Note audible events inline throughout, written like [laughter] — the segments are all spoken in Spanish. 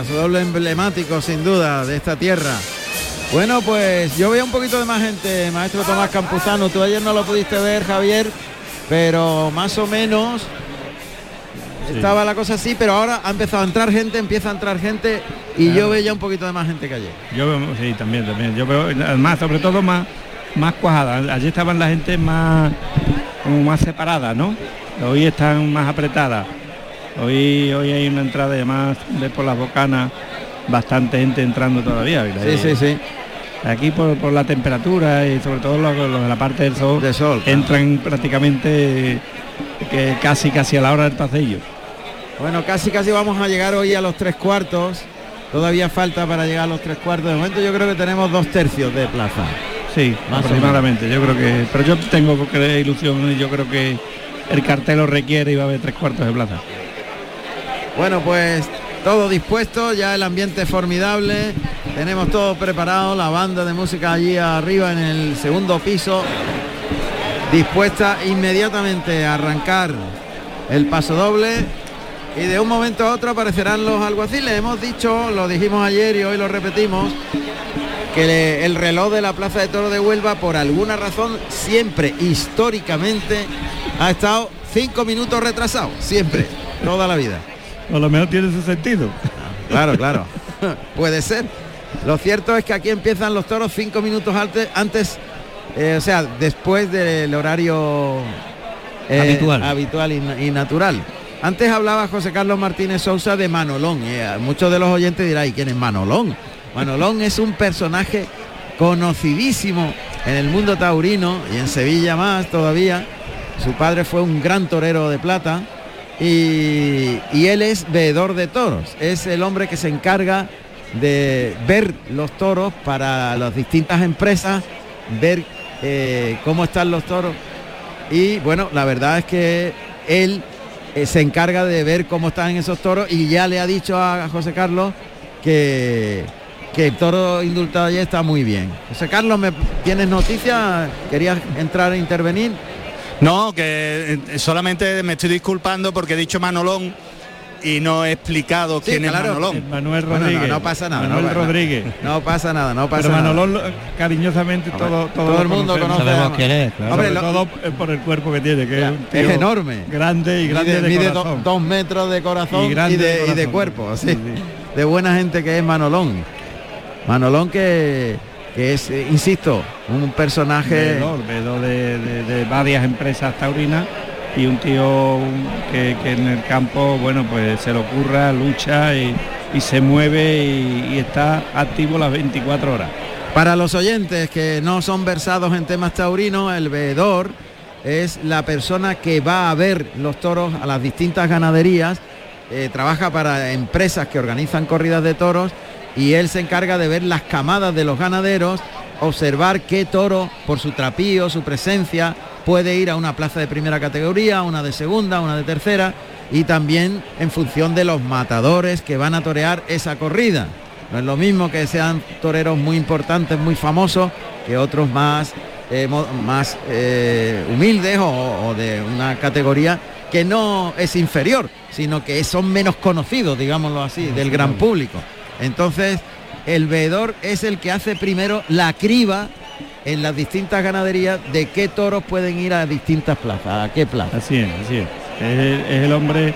paso doble emblemático sin duda de esta tierra. Bueno, pues yo veo un poquito de más gente, maestro Tomás Campuzano. Tú ayer no lo pudiste ver, Javier, pero más o menos estaba la cosa así, pero ahora ha empezado a entrar gente, empieza a entrar gente y yo veo ya un poquito de más gente que ayer. Yo veo, sí, también, también. Yo veo, además, sobre todo más, más cuajada. Allí estaban la gente más, como más separada, ¿no? Hoy están más apretadas. Hoy, hoy hay una entrada y además de por las bocanas bastante gente entrando todavía. Sí, sí, sí. Aquí por, por, la temperatura y sobre todo los, de la parte del sol, de sol entran prácticamente que casi casi a la hora del pasillo. Bueno, casi casi vamos a llegar hoy a los tres cuartos. Todavía falta para llegar a los tres cuartos. De momento yo creo que tenemos dos tercios de plaza. Sí, más aproximadamente. Yo creo que. Pero yo tengo ilusión y yo creo que el cartel lo requiere y va a haber tres cuartos de plaza. Bueno, pues todo dispuesto, ya el ambiente formidable, tenemos todo preparado, la banda de música allí arriba en el segundo piso, dispuesta inmediatamente a arrancar el paso doble y de un momento a otro aparecerán los alguaciles. Hemos dicho, lo dijimos ayer y hoy lo repetimos, que el reloj de la Plaza de Toro de Huelva por alguna razón siempre históricamente ha estado cinco minutos retrasado, siempre, toda la vida. A lo mejor tiene ese sentido. Claro, claro. [laughs] Puede ser. Lo cierto es que aquí empiezan los toros cinco minutos antes, antes eh, o sea, después del horario eh, habitual, habitual y, natural. Antes hablaba José Carlos Martínez Sousa de Manolón. Eh, muchos de los oyentes dirán, ¿y quién es Manolón? Manolón es un personaje conocidísimo en el mundo taurino y en Sevilla más todavía. Su padre fue un gran torero de plata y, él es veedor de toros, es el hombre que se encarga de ver los toros para las distintas empresas, ver eh, cómo están los toros. Y bueno, la verdad es que él eh, se encarga de ver cómo están esos toros y ya le ha dicho a José Carlos que, que el toro indultado ya está muy bien. José Carlos, ¿me tienes noticias? ¿Querías entrar a intervenir? No, que eh, solamente me estoy disculpando porque he dicho Manolón y no he explicado quién es Manolón. Manuel Rodríguez. no, pasa nada. Manuel no, Rodríguez. No pasa nada, no pasa Pero nada. Manolón cariñosamente todo, todo, el mundo conoce. Sabemos quién es. todo por el cuerpo que tiene, que es, enorme. Grande y grande mide, de corazón. dos metros de corazón y, de, cuerpo. De buena gente que es Manolón. Manolón que que es, eh, insisto, un personaje... Veedor, de, varias empresas taurinas y un tío que, en el campo, bueno, pues se le ocurra, lucha y, se mueve y, está activo las 24 horas. Para los oyentes que no son versados en temas taurinos, el veedor es la persona que va a ver los toros a las distintas ganaderías, eh, trabaja para empresas que organizan corridas de toros y él se encarga de ver las camadas de los ganaderos, observar qué toro, por su trapío, su presencia, puede ir a una plaza de primera categoría, una de segunda, una de tercera, y también en función de los matadores que van a torear esa corrida. No es lo mismo que sean toreros muy importantes, muy famosos, que otros más, eh, más eh, humildes o, de una categoría que no es inferior, sino que son menos conocidos, digámoslo así, del gran público. Entonces, el veedor es el que hace primero la criba en las distintas ganaderías de qué toros pueden ir a distintas plazas, a qué plaza. Así es, así es. Es el, hombre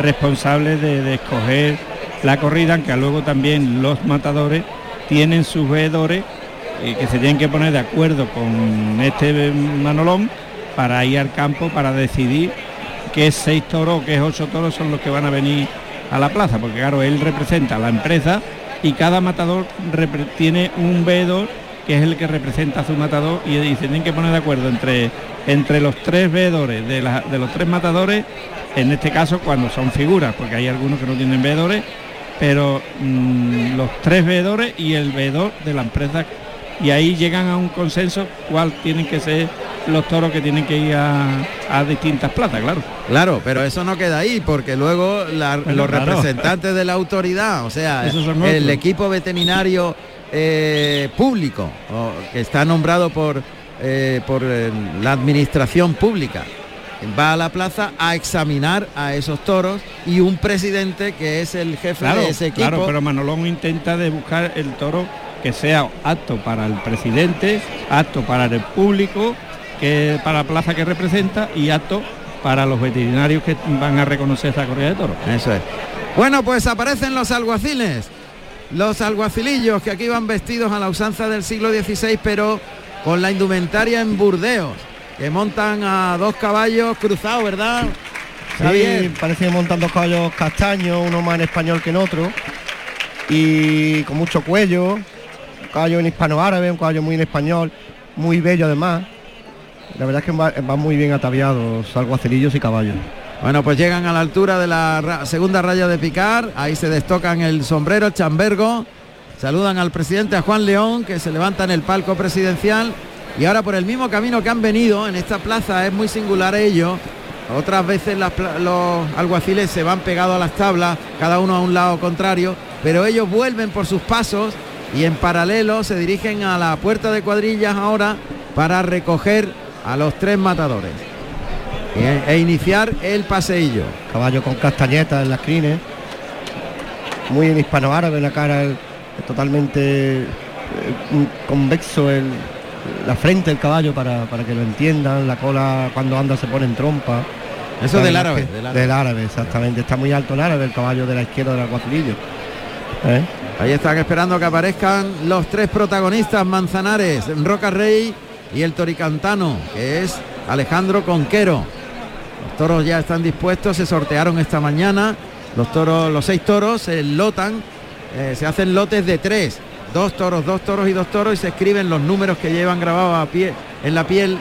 responsable de, escoger la corrida, aunque luego también los matadores tienen sus veedores eh, que se tienen que poner de acuerdo con este manolón para ir al campo para decidir qué seis toros qué ocho toros son los que van a venir a la plaza, porque claro, él representa a la empresa y cada matador tiene un veedor que es el que representa a su matador y, se tienen que poner de acuerdo entre, entre los tres veedores de, los tres matadores, en este caso cuando son figuras, porque hay algunos que no tienen veedores, pero mm, los tres veedores y el veedor de la empresa y ahí llegan a un consenso cuál tienen que ser los toros que tienen que ir a, distintas plazas, claro. Claro, pero eso no queda ahí, porque luego los representantes de la autoridad, o sea, el equipo veterinario eh, público, que está nombrado por, eh, por la administración pública, va a la plaza a examinar a esos toros y un presidente que es el jefe de ese equipo. Claro, pero Manolón intenta de buscar el toro que sea apto para el presidente, apto para el público, que para la plaza que representa y apto para los veterinarios que van a reconocer esta corrida de toros. Eso es. Bueno, pues aparecen los alguaciles, los alguacilillos que aquí van vestidos a la usanza del siglo XVI, pero con la indumentaria en Burdeos que montan a dos caballos cruzados, ¿verdad? Sí, parece que montan dos caballos castaños, uno más en español que en otro, y con mucho cuello, un caballo en hispano-árabe, un caballo muy en español, muy bello además. La verdad es que van, muy bien ataviados alguacilillos y caballos. Bueno, pues llegan a la altura de la segunda raya de picar, ahí se destocan el sombrero, el chambergo, saludan al presidente, a Juan León, que se levanta en el palco presidencial y ahora por el mismo camino que han venido en esta plaza es muy singular ello. Otras veces los alguaciles se van pegados a las tablas, cada uno a un lado contrario, pero ellos vuelven por sus pasos y en paralelo se dirigen a la puerta de cuadrillas ahora para recoger a los tres matadores e, e iniciar el paseillo. Caballo con castañetas en las crines, muy en hispano-árabe, la cara totalmente eh, convexo el, la frente del caballo para, que lo entiendan, la cola cuando anda se pone en trompa. Eso del árabe, del árabe, exactamente. Está muy alto el árabe, el caballo de la izquierda del aguacilillo. ¿Eh? Ahí están esperando que aparezcan los tres protagonistas, Manzanares, Roca Rey y el Toricantano, que es Alejandro Conquero. Los toros ya están dispuestos, se sortearon esta mañana. Los toros, los seis toros se lotan, eh, se hacen lotes de tres dos toros, dos toros y dos toros y se escriben los números que llevan grabados a pie, en la piel,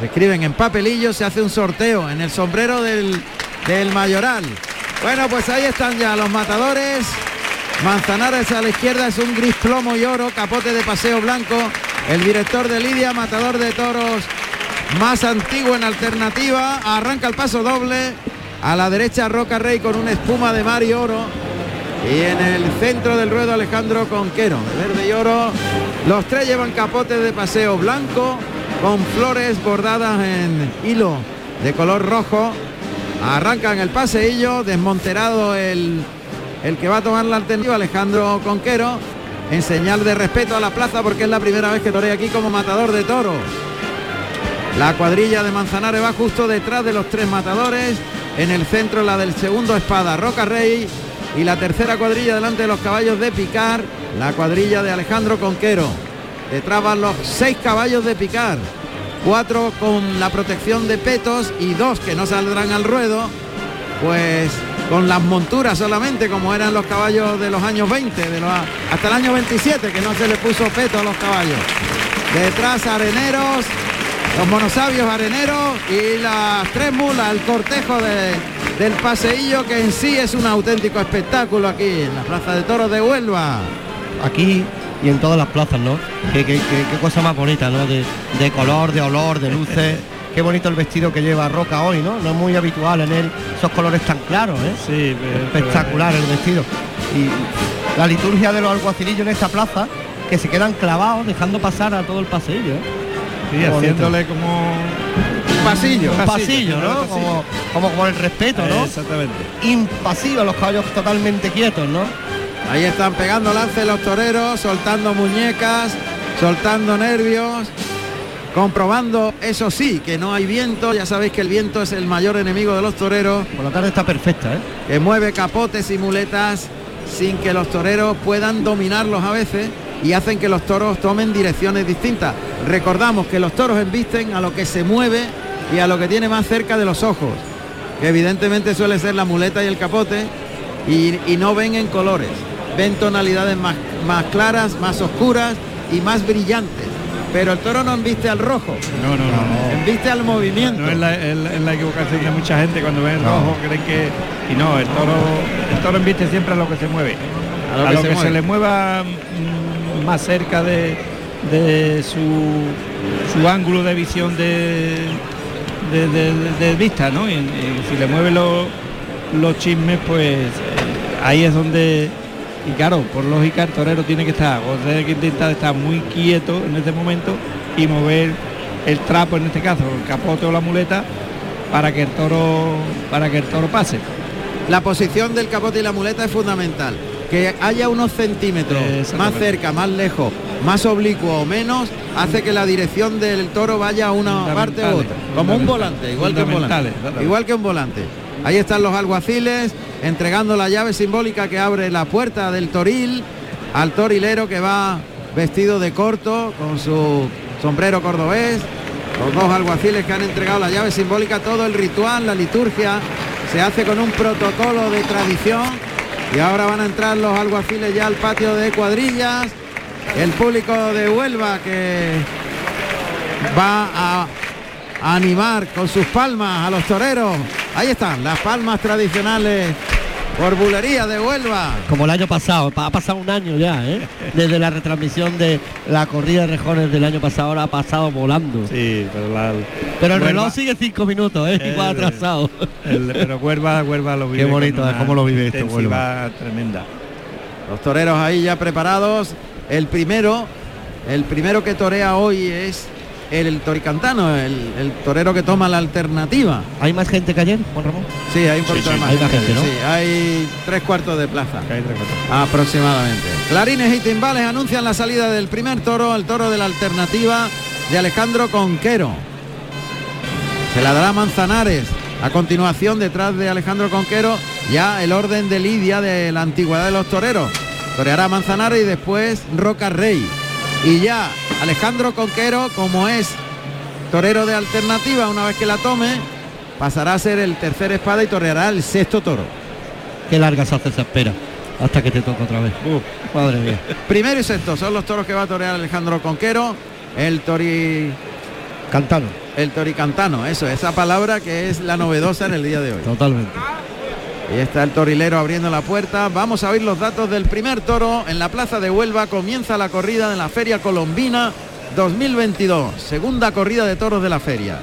se escriben en papelillo, se hace un sorteo en el sombrero del, del mayoral. Bueno, pues ahí están ya los matadores. Manzanares a la izquierda es un gris plomo y oro, capote de paseo blanco. El director de Lidia, matador de toros más antiguo en alternativa. Arranca el paso doble. A la derecha Roca Rey con una espuma de mar y oro. Y en el centro del ruedo Alejandro Conquero, de verde y oro. Los tres llevan capotes de paseo blanco con flores bordadas en hilo de color rojo. Arrancan el paseillo, desmonterado el, el que va a tomar la alternativa, Alejandro Conquero, en señal de respeto a la plaza porque es la primera vez que torea aquí como matador de toros. La cuadrilla de Manzanares va justo detrás de los tres matadores. En el centro la del segundo espada, Roca Rey y la tercera cuadrilla delante de los caballos de Picar, la cuadrilla de Alejandro Conquero. Detrás van los seis caballos de Picar, cuatro con la protección de petos y dos que no saldrán al ruedo, pues con las monturas solamente como eran los caballos de los años 20, de hasta el año 27 que no se le puso peto a los caballos. Detrás areneros, los monosabios areneros y las tres mulas, el cortejo de del paseillo que en sí es un auténtico espectáculo aquí en la Plaza de Toros de Huelva. Aquí y en todas las plazas, ¿no? Qué, cosa más bonita, ¿no? De, color, de olor, de luces. Qué bonito el vestido que lleva Roca hoy, ¿no? No es muy habitual en él esos colores tan claros, ¿eh? Sí, espectacular el vestido. Y la liturgia de los alguacilillos en esta plaza que se quedan clavados dejando pasar a todo el paseillo. ¿eh? Sí, haciéndole como pasillo. Un pasillo, ¿no? Como, como con el respeto, ¿no? Exactamente. Impasivo, los caballos totalmente quietos, ¿no? Ahí están pegando lance los toreros, soltando muñecas, soltando nervios, comprobando, eso sí, que no hay viento. Ya sabéis que el viento es el mayor enemigo de los toreros. Por la tarde está perfecta, ¿eh? Que mueve capotes y muletas sin que los toreros puedan dominarlos a veces y hacen que los toros tomen direcciones distintas. Recordamos que los toros embisten a lo que se mueve y a lo que tiene más cerca de los ojos, que evidentemente suele ser la muleta y el capote, y, no ven en colores, ven tonalidades más, más claras, más oscuras y más brillantes. Pero el toro no embiste al rojo. No, no, no. Embiste al movimiento. No es la, equivocación de mucha gente cuando ven el rojo, creen que. Y no, el toro, el toro embiste siempre a lo que se mueve. A lo que, se, le mueva mm, más cerca de, de su, su ángulo de visión de, de, vista, ¿no? Y, si le mueve los, los chismes, pues eh, ahí es donde, y claro, por lógica el torero tiene que estar, o sea, que intentar estar muy quieto en este momento y mover el trapo, en este caso, el capote o la muleta, para que el toro para que el toro pase. La posición del capote y la muleta es fundamental. Que haya unos centímetros más cerca, más lejos, más oblicuo o menos, hace que la dirección del toro vaya a una parte u otra. Como un volante, igual que un volante. Igual que un volante. Ahí están los alguaciles entregando la llave simbólica que abre la puerta del toril al torilero que va vestido de corto con su sombrero cordobés. Los dos alguaciles que han entregado la llave simbólica, todo el ritual, la liturgia se hace con un protocolo de tradición y ahora van a entrar los alguaciles ya al patio de cuadrillas. El público de Huelva que va a animar con sus palmas a los toreros. Ahí están las palmas tradicionales por bulería de Huelva. Como el año pasado, ha pasado un año ya, ¿eh? Desde la retransmisión de la corrida de rejones del año pasado, ahora ha pasado volando. Sí, pero, la, pero el reloj sigue cinco minutos, ¿eh? Igual atrasado. pero Huelva, Huelva lo vive. Qué bonito, cómo lo vive esto, Huelva. tremenda. Los toreros ahí ya preparados. El primero, el primero que torea hoy es el toricantano, el, torero que toma la alternativa. ¿Hay más gente que ayer, Juan Ramón? Sí, hay un poquito más. Hay gente, ¿no? Sí, hay tres cuartos de plaza. aproximadamente. Clarines y timbales anuncian la salida del primer toro, el toro de la alternativa de Alejandro Conquero. Se la dará Manzanares. A continuación, detrás de Alejandro Conquero, ya el orden de Lidia de la antigüedad de los toreros. Toreará Manzanares y después Roca Rey. Y ya Alejandro Conquero, como es torero de alternativa, una vez que la tome, pasará a ser el tercer espada y toreará el sexto toro. Qué larga se hace esa espera hasta que te toque otra vez. madre mía. [laughs] Primero y sexto son los toros que va a torear Alejandro Conquero. El tori... Cantano. El toricantano, eso, esa palabra que es la novedosa en el día de hoy. Totalmente. Y está el torilero abriendo la puerta. Vamos a oír los datos del primer toro en la plaza de Huelva. Comienza la corrida de la Feria Colombina 2022. Segunda corrida de toros de la feria.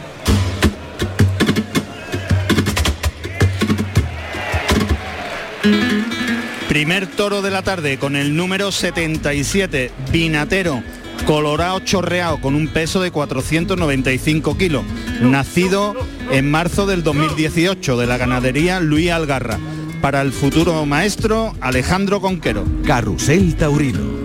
Primer toro de la tarde con el número 77, Vinatero, colorado chorreado con un peso de 495 kilos, nacido en marzo del 2018 de la ganadería Luis Algarra, para el futuro maestro Alejandro Conquero. Carrusel Taurino.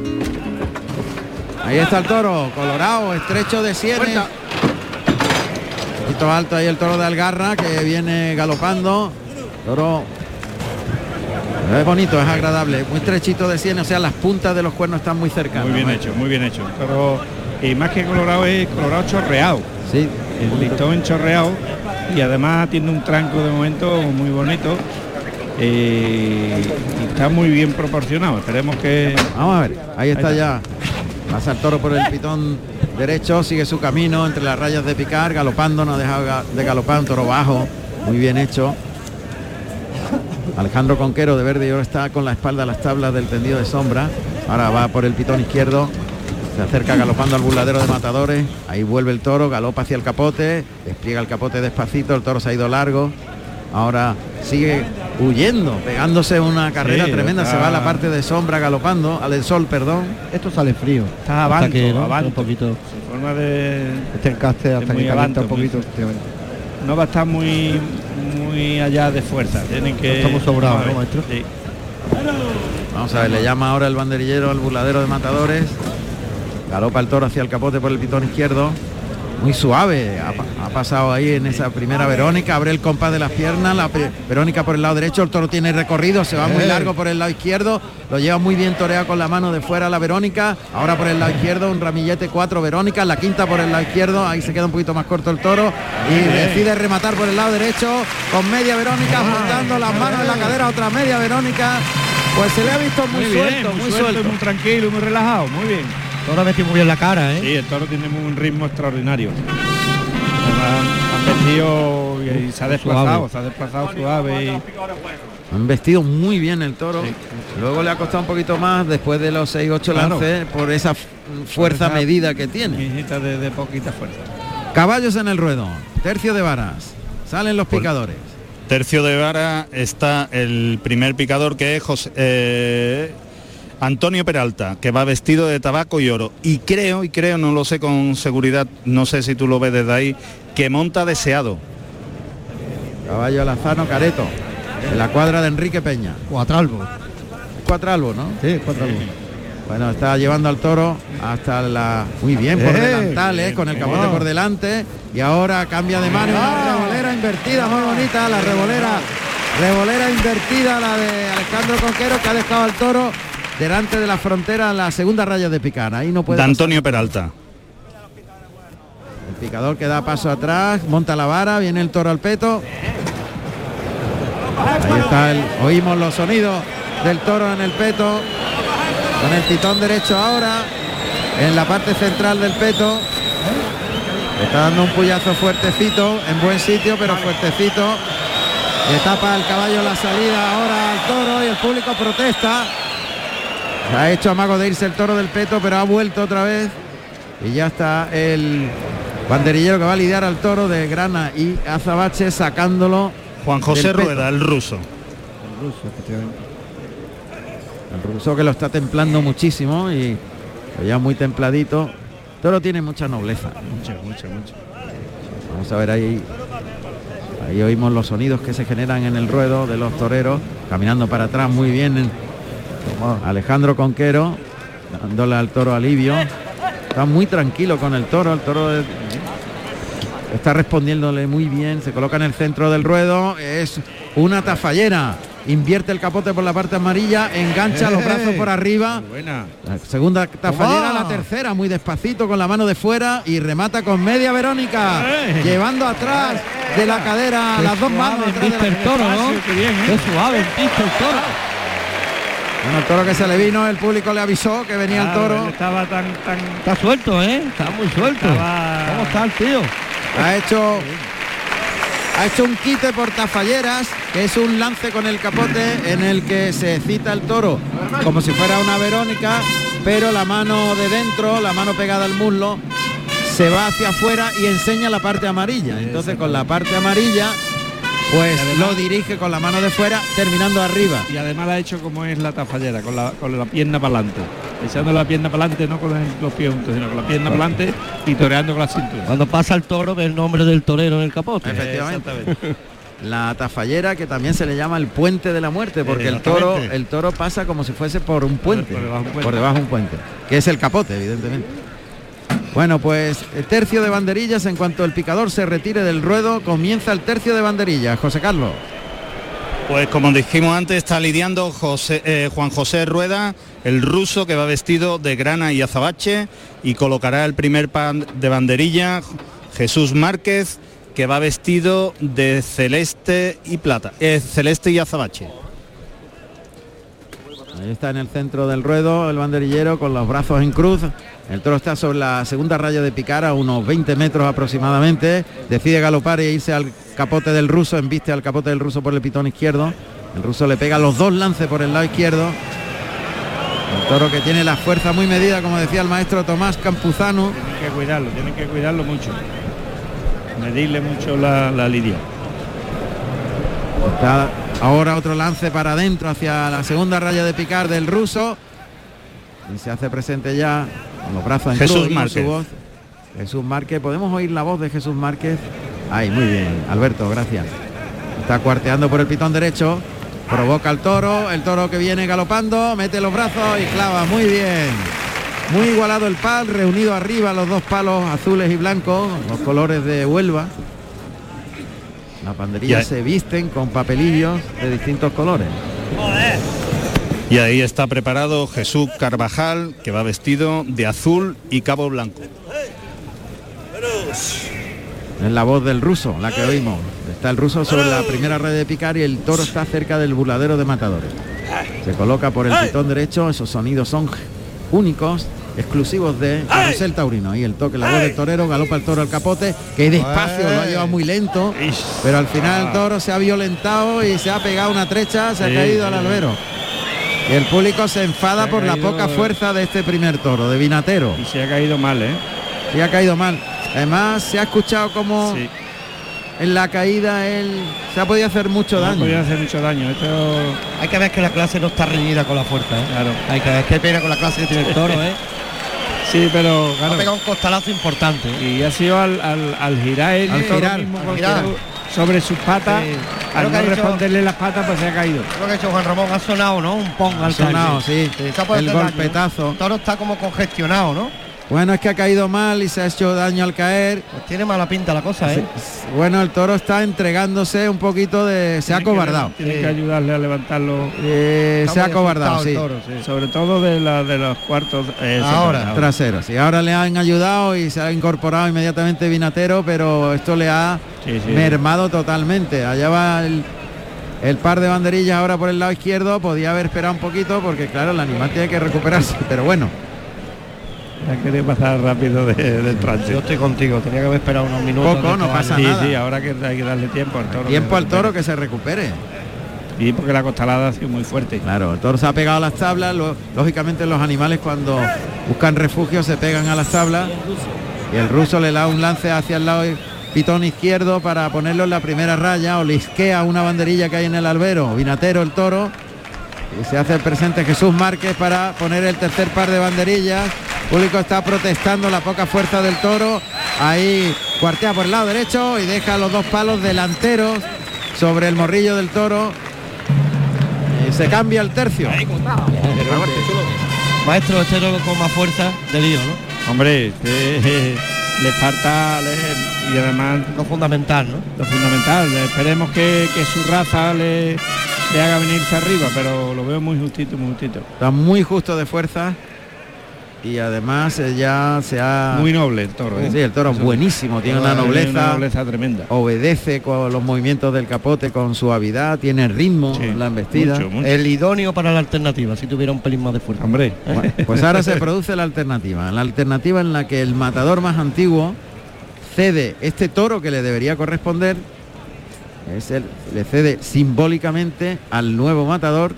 Ahí está el toro, colorado, estrecho de sienes. Un poquito alto ahí el toro de Algarra que viene galopando. Toro es bonito, es agradable, muy estrechito de sienes, o sea, las puntas de los cuernos están muy cercanas. Muy bien hecho, muy bien hecho. Pero y más que colorado es colorado chorreado. Sí. El listón chorreado y además tiene un tranco de momento muy bonito. Eh, y está muy bien proporcionado. Esperemos que. Vamos a ver, ahí está, ya. Pasa el toro por el pitón derecho, sigue su camino entre las rayas de picar, galopando, no deja de galopar, un toro bajo, muy bien hecho. Alejandro Conquero de verde y ahora está con la espalda a las tablas del tendido de sombra. Ahora va por el pitón izquierdo. Se acerca galopando al burladero de matadores. Ahí vuelve el toro, galopa hacia el capote. Despliega el capote despacito. El toro se ha ido largo. Ahora sigue huyendo, pegándose una carrera tremenda. Se va a la parte de sombra galopando, al del sol, perdón. Esto sale frío. Está avanto, que, un poquito. forma de este encaste hasta que un poquito. No va a estar muy muy allá de fuerza. Tienen que. Estamos sobrados, ¿no, maestro? Sí. Vamos a ver, le llama ahora el banderillero al burladero de matadores. Galopa el toro hacia el capote por el pitón izquierdo muy suave. Ha, pasado ahí en esa primera Verónica, abre el compás de las piernas, la Verónica por el lado derecho, el toro tiene recorrido, se va muy largo por el lado izquierdo, lo lleva muy bien toreado con la mano de fuera la Verónica, ahora por el lado izquierdo un ramillete 4 Verónica, la quinta por el lado izquierdo, ahí se queda un poquito más corto el toro y decide rematar por el lado derecho con media Verónica, juntando las manos en la cadera, otra media Verónica. Pues se le ha visto muy, suelto, muy, suelto, muy tranquilo, muy relajado, muy bien toro metido muy bien la cara, ¿eh? Sí, el toro tiene un ritmo extraordinario. Han, vestido y se ha desplazado, se ha desplazado suave. Han vestido muy bien el toro. Luego le ha costado un poquito más después de los 6-8 lances por esa fuerza medida que tiene. De, de, poquita fuerza. Caballos en el ruedo, tercio de varas. Salen los picadores. Tercio de vara está el primer picador que es José, eh, Antonio Peralta, que va vestido de tabaco y oro. Y creo, y creo, no lo sé con seguridad, no sé si tú lo ves desde ahí, que monta deseado. Caballo alazano Careto. En la cuadra de Enrique Peña. Cuatralbo. Cuatralbo, ¿no? Sí, cuatralbo. Bueno, está llevando al toro hasta la... Muy bien, por Eh, delantales, con el capote oh. por delante. Y ahora cambia de mano. Una revolera invertida, muy bonita. La revolera, revolera invertida, la de Alejandro Conquero, que ha dejado al toro delante de la frontera, en la segunda raya de picar. Ahí no puede... De. Antonio Peralta. El picador que da paso atrás, monta la vara, viene el toro al peto. Ahí está el, oímos los sonidos del toro en el peto. Con el titón derecho ahora. En la parte central del peto. Está dando un puyazo fuertecito, en buen sitio, pero fuertecito. Le tapa el caballo la salida ahora al toro y el público protesta. Ha hecho amago de irse el toro del peto, pero ha vuelto otra vez. Y ya está el banderillero que va a lidiar al toro de Grana y Azabache sacándolo. Juan José del peto. Rueda, el ruso. El ruso que lo está templando muchísimo y ya muy templadito. El toro tiene mucha nobleza. Mucho, mucho, mucho. Vamos a ver ahí. Ahí oímos los sonidos que se generan en el ruedo de los toreros, caminando para atrás muy bien. Alejandro Conquero, dándole al toro alivio. Está muy tranquilo con el toro, el toro de- está respondiéndole muy bien, se coloca en el centro del ruedo, es una tafallera. Invierte el capote por la parte amarilla, engancha los brazos por arriba, Buena. la segunda tafallera, Toma. la tercera, muy despacito con la mano de fuera y remata con media Verónica, ¡Eh! llevando atrás de la cadera Qué las dos manos. atrás de la toro, ¿no? Espacio, qué bien, ¿eh? Qué suave el toro. Bueno, el toro que se le vino, el público le avisó que venía el Claro, toro. Estaba tan, tan. Está suelto, ¿eh? Está muy suelto. Estaba- ¿Cómo está el tío? Ha hecho ha hecho un quite por tafalleras, que es un lance con el capote en el que se cita el toro como si fuera una Verónica, pero la mano de dentro, la mano pegada al muslo, se va hacia afuera y enseña la parte amarilla. Entonces con la parte amarilla, pues además- lo dirige con la mano de fuera, terminando arriba. Y además la ha hecho como es la tafallera, con la, con la pierna para adelante. Echando la pierna para adelante, no con los pies juntos, sino con la pierna para adelante y toreando con la cintura. Cuando pasa el toro ve el nombre del torero en el capote. Efectivamente. La tafallera que también se le llama el puente de la muerte, porque el toro, el toro pasa como si fuese por un puente, Por por debajo de un puente, que es el capote, evidentemente. Bueno, pues el tercio de banderillas, en cuanto el picador se retire del ruedo, comienza el tercio de banderillas. José Carlos. Pues como dijimos antes, está lidiando eh, Juan José Rueda, el ruso que va vestido de grana y azabache y colocará el primer pan de banderilla Jesús Márquez, que va vestido de celeste y plata, eh, celeste y azabache. Ahí está en el centro del ruedo el banderillero con los brazos en cruz. El toro está sobre la segunda raya de picar a unos 20 metros aproximadamente. Decide galopar e irse al capote del ruso, embiste al capote del ruso por el pitón izquierdo. El ruso le pega los dos lances por el lado izquierdo. El toro que tiene la fuerza muy medida, como decía el maestro Tomás Campuzano. Tienen que cuidarlo, tienen que cuidarlo mucho. Medirle mucho la, la lidia. Ahora otro lance para adentro hacia la segunda raya de picar del ruso. Y se hace presente ya con los brazos en Jesús cruz, Márquez. su voz. Jesús Márquez, podemos oír la voz de Jesús Márquez. Ahí, muy bien, Alberto, gracias. Está cuarteando por el pitón derecho. Provoca el toro, el toro que viene galopando, mete los brazos y clava, muy bien. Muy igualado el pal, reunido arriba los dos palos azules y blancos, los colores de Huelva. Las banderillas se visten con papelillos de distintos colores. Y ahí está preparado Jesús Carvajal, que va vestido de azul y cabo blanco. Es la voz del ruso, la que oímos. Está el ruso sobre la primera red de picar y el toro está cerca del buladero de matadores. Se coloca por el pitón derecho, esos sonidos son únicos, exclusivos de José el Taurino. Y el toque, la voz del torero, galopa el toro al capote, que despacio, lo ha llevado muy lento, pero al final el toro se ha violentado y se ha pegado una trecha, se ha caído al albero. Y el público se enfada Se por la poca fuerza de este primer toro, de Vinatero. Y se ha caído mal, ¿eh? Y ha caído mal. Además, se ha escuchado como Sí. En la caída él se ha podido hacer mucho No daño. podía hacer mucho daño. Esto, Hay que ver que la clase no está reñida con la fuerza, ¿eh? claro. Hay que ver qué pena con la clase que tiene el toro, ¿eh? Sí, pero Ha pegado un costalazo importante. ¿eh? Y ha sido al, al, al girar él, Al todo lo girar, mismo al con girar. todo- sobre sus patas, Sí. al no responderle las patas, pues se ha caído. Lo que ha hecho Juan Ramón ha sonado, ¿no? Un pong Ha al sonado, sí. se ha puesto El daño. golpetazo. El toro está como congestionado, ¿no? Bueno, es que ha caído mal y se ha hecho daño al caer. Pues tiene mala pinta la cosa, ¿eh? Bueno, el toro está entregándose un poquito de... Se ha cobardado. Tienen Sí. que ayudarle a levantarlo, Eh, se ha cobardado, sí. toro, sí. sobre todo de, la, de los cuartos. eh, Ahora. Traseros. Y ahora le han ayudado y se ha incorporado inmediatamente Vinatero, pero esto le ha Sí, sí. mermado totalmente. Allá va el, el par de banderillas ahora por el lado izquierdo. Podía haber esperado un poquito porque claro, el animal tiene que recuperarse. Pero bueno, Ha querido pasar rápido de- del Yo trance. estoy contigo, tenía que haber esperado unos minutos. Poco, no pasa Sí, nada. sí, ahora que hay que darle tiempo al toro. tiempo que al se toro recupere. que se recupere. Sí, porque la costalada ha sido muy fuerte. Claro, el toro se ha pegado a las tablas. lo- lógicamente los animales cuando buscan refugio se pegan a las tablas. Y el ruso le da un lance hacia el lado pitón izquierdo para ponerlo en la primera raya o lisquea una banderilla que hay en el albero. Vinatero el toro. Y se hace presente Jesús Márquez para poner el tercer par de banderillas. El público está protestando la poca fuerza del toro. Ahí cuartea por el lado derecho y deja los dos palos delanteros sobre el morrillo del toro. Y se cambia el tercio. Maestro, este toro con más fuerza de lío, ¿no? Hombre, eh, [laughs] le falta le- y además Lo fundamental, ¿no? lo fundamental. Esperemos que, que su raza le, le haga venirse arriba, pero lo veo muy justito, muy justito. Está muy justo de fuerza. Y además eh, ya se ha... Muy noble el toro. ¿eh? Sí, el toro es buenísimo, tiene una nobleza, una nobleza tremenda. obedece con los movimientos del capote con suavidad, tiene ritmo Sí, en la embestida. mucho, mucho. El idóneo para la alternativa, si tuviera un pelín más de fuerza. Hombre, Bueno, Pues ahora se produce la alternativa, la alternativa en la que el matador más antiguo cede este toro que le debería corresponder, es el, le cede simbólicamente al nuevo matador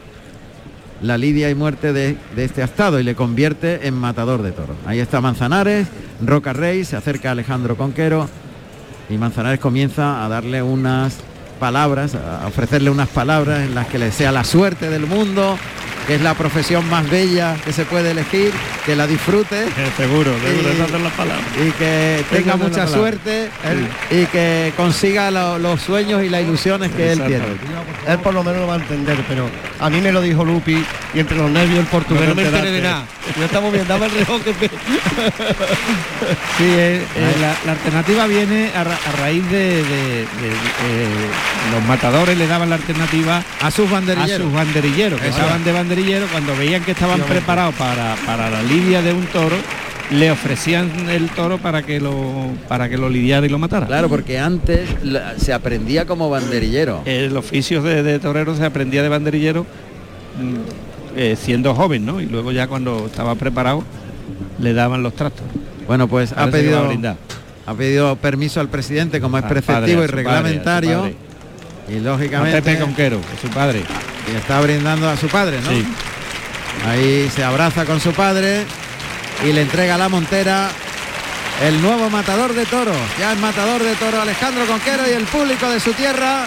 la lidia y muerte de, este astado y le convierte en matador de toros. Ahí está Manzanares, Roca Rey, se acerca Alejandro Conquero y Manzanares comienza a darle unas palabras, a ofrecerle unas palabras en las que le desea la suerte del mundo, que es la profesión más bella que se puede elegir, que la disfrute [laughs] eh, seguro, seguro, Y- esas son las palabras. y que tenga mucha suerte y que consiga lo- los sueños y las ilusiones que él tiene. Él por lo menos lo va a entender, pero a mí me lo dijo Lupi y entre los nervios el portugués no, me enteré de nada. Yo estamos viendo, dame el reloj que me- [laughs] Sí, eh, eh, la, la alternativa viene a, ra- a raíz de, de- de- eh, los matadores le daban la alternativa A sus a banderilleros. sus banderilleros, que estaban de banderillero, cuando veían que estaban preparados para, para la lidia de un toro, le ofrecían el toro para que lo para que lo lidiara y lo matara. Claro, porque antes la- se aprendía como banderillero. El oficio de, de torero se aprendía de banderillero mm, eh, siendo joven, ¿no? Y luego ya cuando estaba preparado le daban los trastos. Bueno, pues ha Parece a pedido, ha pedido permiso al presidente como es Al preceptivo padre, a y a reglamentario padre. Y A lógicamente Pepe Conquero, su padre. y está brindando a su padre, ¿no? Sí. Ahí se abraza con su padre y le entrega la montera el nuevo matador de toros. Ya es matador de toros Alejandro Conquero y el público de su tierra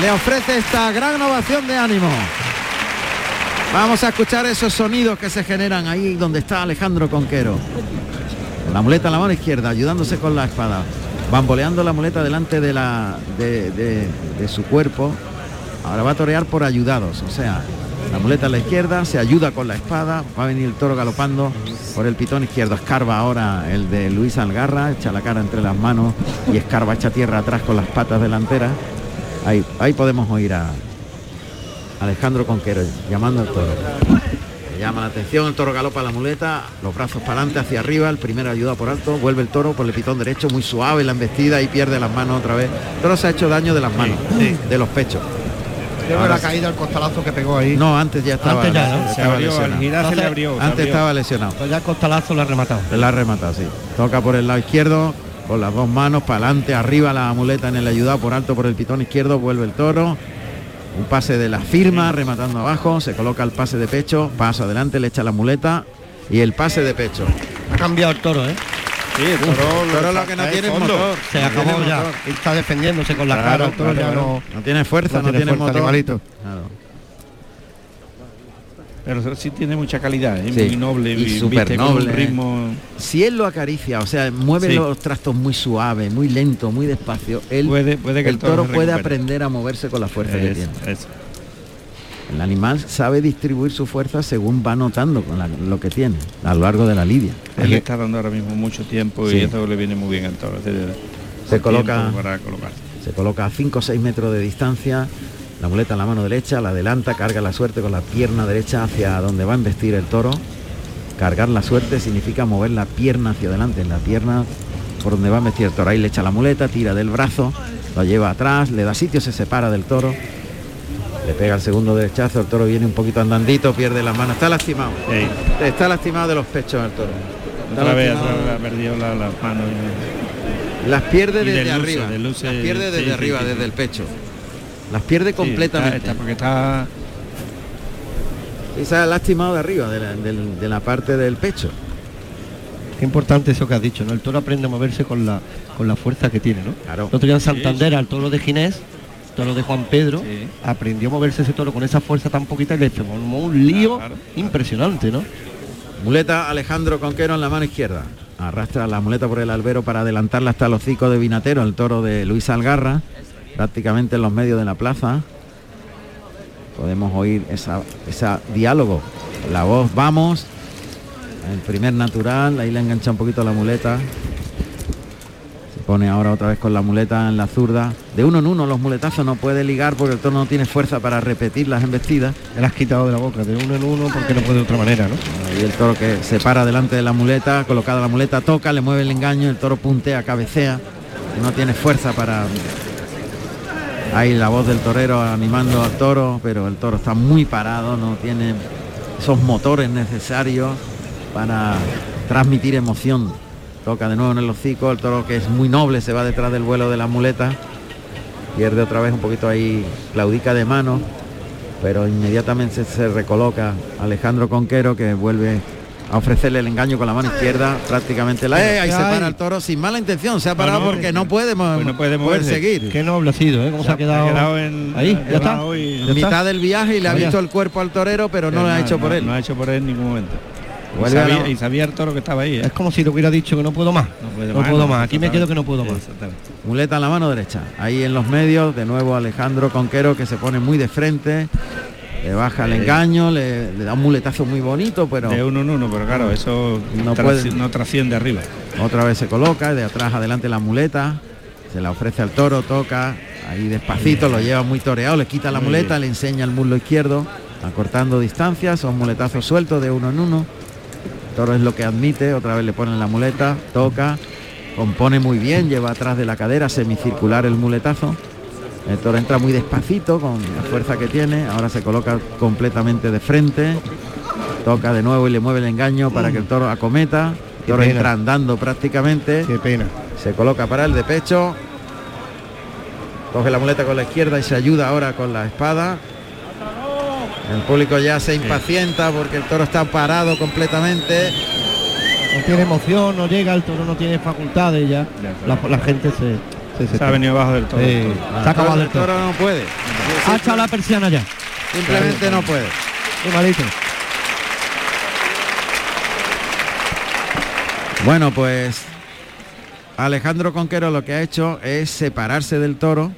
le ofrece esta gran ovación de ánimo. Vamos a escuchar esos sonidos que se generan ahí donde está Alejandro Conquero. Con la muleta en la mano izquierda, ayudándose con la espada. Bamboleando la muleta delante de, la, de, su cuerpo. Ahora va a torear por ayudados, o sea, la muleta a la izquierda, se ayuda con la espada, va a venir el toro galopando por el pitón izquierdo, escarba ahora el de Luis Algarra, echa la cara entre las manos y escarba, echa tierra atrás con las patas delanteras. Ahí, ahí podemos oír a Alejandro Conquero llamando al toro. Llama la atención, el toro galopa la muleta, los brazos para adelante, hacia arriba, el primero ayuda por alto, vuelve el toro por el pitón derecho, muy suave la embestida y pierde las manos otra vez. El toro se ha hecho daño de las manos, de los pechos. Creo que Ahora la caída, el costalazo que pegó ahí. No, antes ya estaba, Antes ya, ¿no? Se estaba abrió, lesionado. girar se le Entonces, abrió. se Antes abrió. estaba lesionado. Ya el costalazo lo ha rematado. La ha rematado, sí. Toca por el lado izquierdo, con las dos manos, para adelante, arriba la muleta en el ayudado, por alto por el pitón izquierdo, vuelve el toro. Un pase de la firma, rematando abajo, se coloca el pase de pecho, paso adelante, le echa la muleta y el pase de pecho. Ha cambiado el toro, ¿eh? Sí, el toro, El toro lo que no tiene es fondo. motor. Se no acabó ya. Está defendiéndose con la Claro, cara. El toro claro, ya claro. no. No tiene fuerza, no no, tiene tiene, fuerza, motor. animalito. Claro. Pero sí tiene mucha calidad, ¿eh? Sí. muy noble, Y súper con un noble. ritmo. Si él lo acaricia, o sea, mueve Sí. los trastos muy suave, muy lento, muy despacio, él, Puede- puede que el el toro puede aprender a moverse con la fuerza que tiene. El animal sabe distribuir su fuerza según va notando con la- lo que tiene a lo largo de la lidia. Él le está dando ahora mismo mucho tiempo Sí. y eso le viene muy bien al toro. Se coloca- para. Se coloca a 5 o 6 metros de distancia, la muleta en la mano derecha, la adelanta, carga la suerte con la pierna derecha hacia donde va a embestir el toro. Cargar la suerte significa mover la pierna hacia adelante, la pierna por donde va a embestir el toro. Ahí le echa la muleta, tira del brazo, lo lleva atrás, le da sitio, se separa del toro. Le pega el segundo derechazo, el toro viene un poquito andandito, pierde las manos, está lastimado. Sí. Está lastimado de los pechos el toro. Está Otra vez, otra vez ha perdido la- las manos. Las pierde desde arriba. las pierde desde sí, arriba, sí. desde el pecho. Las pierde Sí, completamente. está- está- porque está Y se ha lastimado de arriba, de la, del- de la parte del pecho. Qué importante eso que has dicho, ¿no? El toro aprende a moverse con la, con la fuerza que tiene, ¿no? Claro. El otro día en Santander, al toro de Ginés, toro de Juan Pedro, Sí. aprendió a moverse ese toro con esa fuerza tan poquita y le formó un lío Claro, claro. impresionante, ¿no? Muleta Alejandro Conquero en la mano izquierda. Arrastra la muleta por el albero para adelantarla hasta el hocico de Vinatero, el toro de Luis Algarra, prácticamente en los medios de la plaza. Podemos oír esa, esa diálogo. La voz, vamos. El primer natural, ahí le engancha un poquito la muleta. Se pone ahora otra vez con la muleta en la zurda. De uno en uno los muletazos no puede ligar porque el toro no tiene fuerza para repetir las embestidas. Me la has quitado de la boca, de uno en uno, porque no puede de otra manera, ¿no? Ahí el toro que se para delante de la muleta, colocada la muleta, toca, le mueve el engaño, el toro puntea, cabecea, no tiene fuerza para... Ahí la voz del torero animando al toro, pero el toro está muy parado, no tiene esos motores necesarios para transmitir emoción. Toca de nuevo en el hocico, el toro que es muy noble se va detrás del vuelo de la muleta, pierde otra vez un poquito ahí, claudica de mano, pero inmediatamente se recoloca Alejandro Conquero que vuelve a ofrecerle el engaño con la mano izquierda prácticamente la eh, ahí se para el toro sin mala intención se ha parado no, porque no puede, pues no puede poder moverse. seguir Qué noble ha sido, ¿eh? Cómo se ha quedado, ha quedado en ahí, ya está. quedado y- Ya en está. mitad del viaje y le ha Vaya. visto el cuerpo al torero pero no lo ha no, hecho por él No ha hecho por él en ningún momento. Y sabía, y sabía el toro que estaba ahí. ¿eh? Es como si le hubiera dicho que no puedo más. No puede no más, puedo no, más. Aquí me quedo que no puedo más. Exactamente. muleta en la mano derecha ahí en los medios de nuevo Alejandro Conquero que se pone muy de frente le baja el engaño le, le da un muletazo muy bonito pero De uno en uno, pero claro, eso No puede. no trasciende arriba. Otra vez se coloca, de atrás adelante la muleta, se la ofrece al toro, toca, ahí despacito, lo lleva muy toreado, le quita la muleta, le enseña el muslo izquierdo, acortando distancias, son muletazos sueltos de uno en uno. El toro es lo que admite, otra vez le ponen la muleta, toca, compone muy bien, lleva atrás de la cadera, semicircular el muletazo. El toro entra muy despacito con la fuerza que tiene, ahora se coloca completamente de frente, toca de nuevo y le mueve el engaño para que el toro acometa. El toro entra andando prácticamente, Qué pena. se coloca para el de pecho, coge la muleta con la izquierda y se ayuda ahora con la espada. El público ya se impacienta porque el toro está parado completamente. No tiene emoción, no llega, el toro no tiene facultades ya. La, la gente se... se, Se ha venido abajo del toro. Sí. Se ha acabado el el toro. toro no puede. Ha echado la persiana ya. Simplemente no puede. Qué malito. Bueno, pues Alejandro Conquero lo que ha hecho es separarse del toro,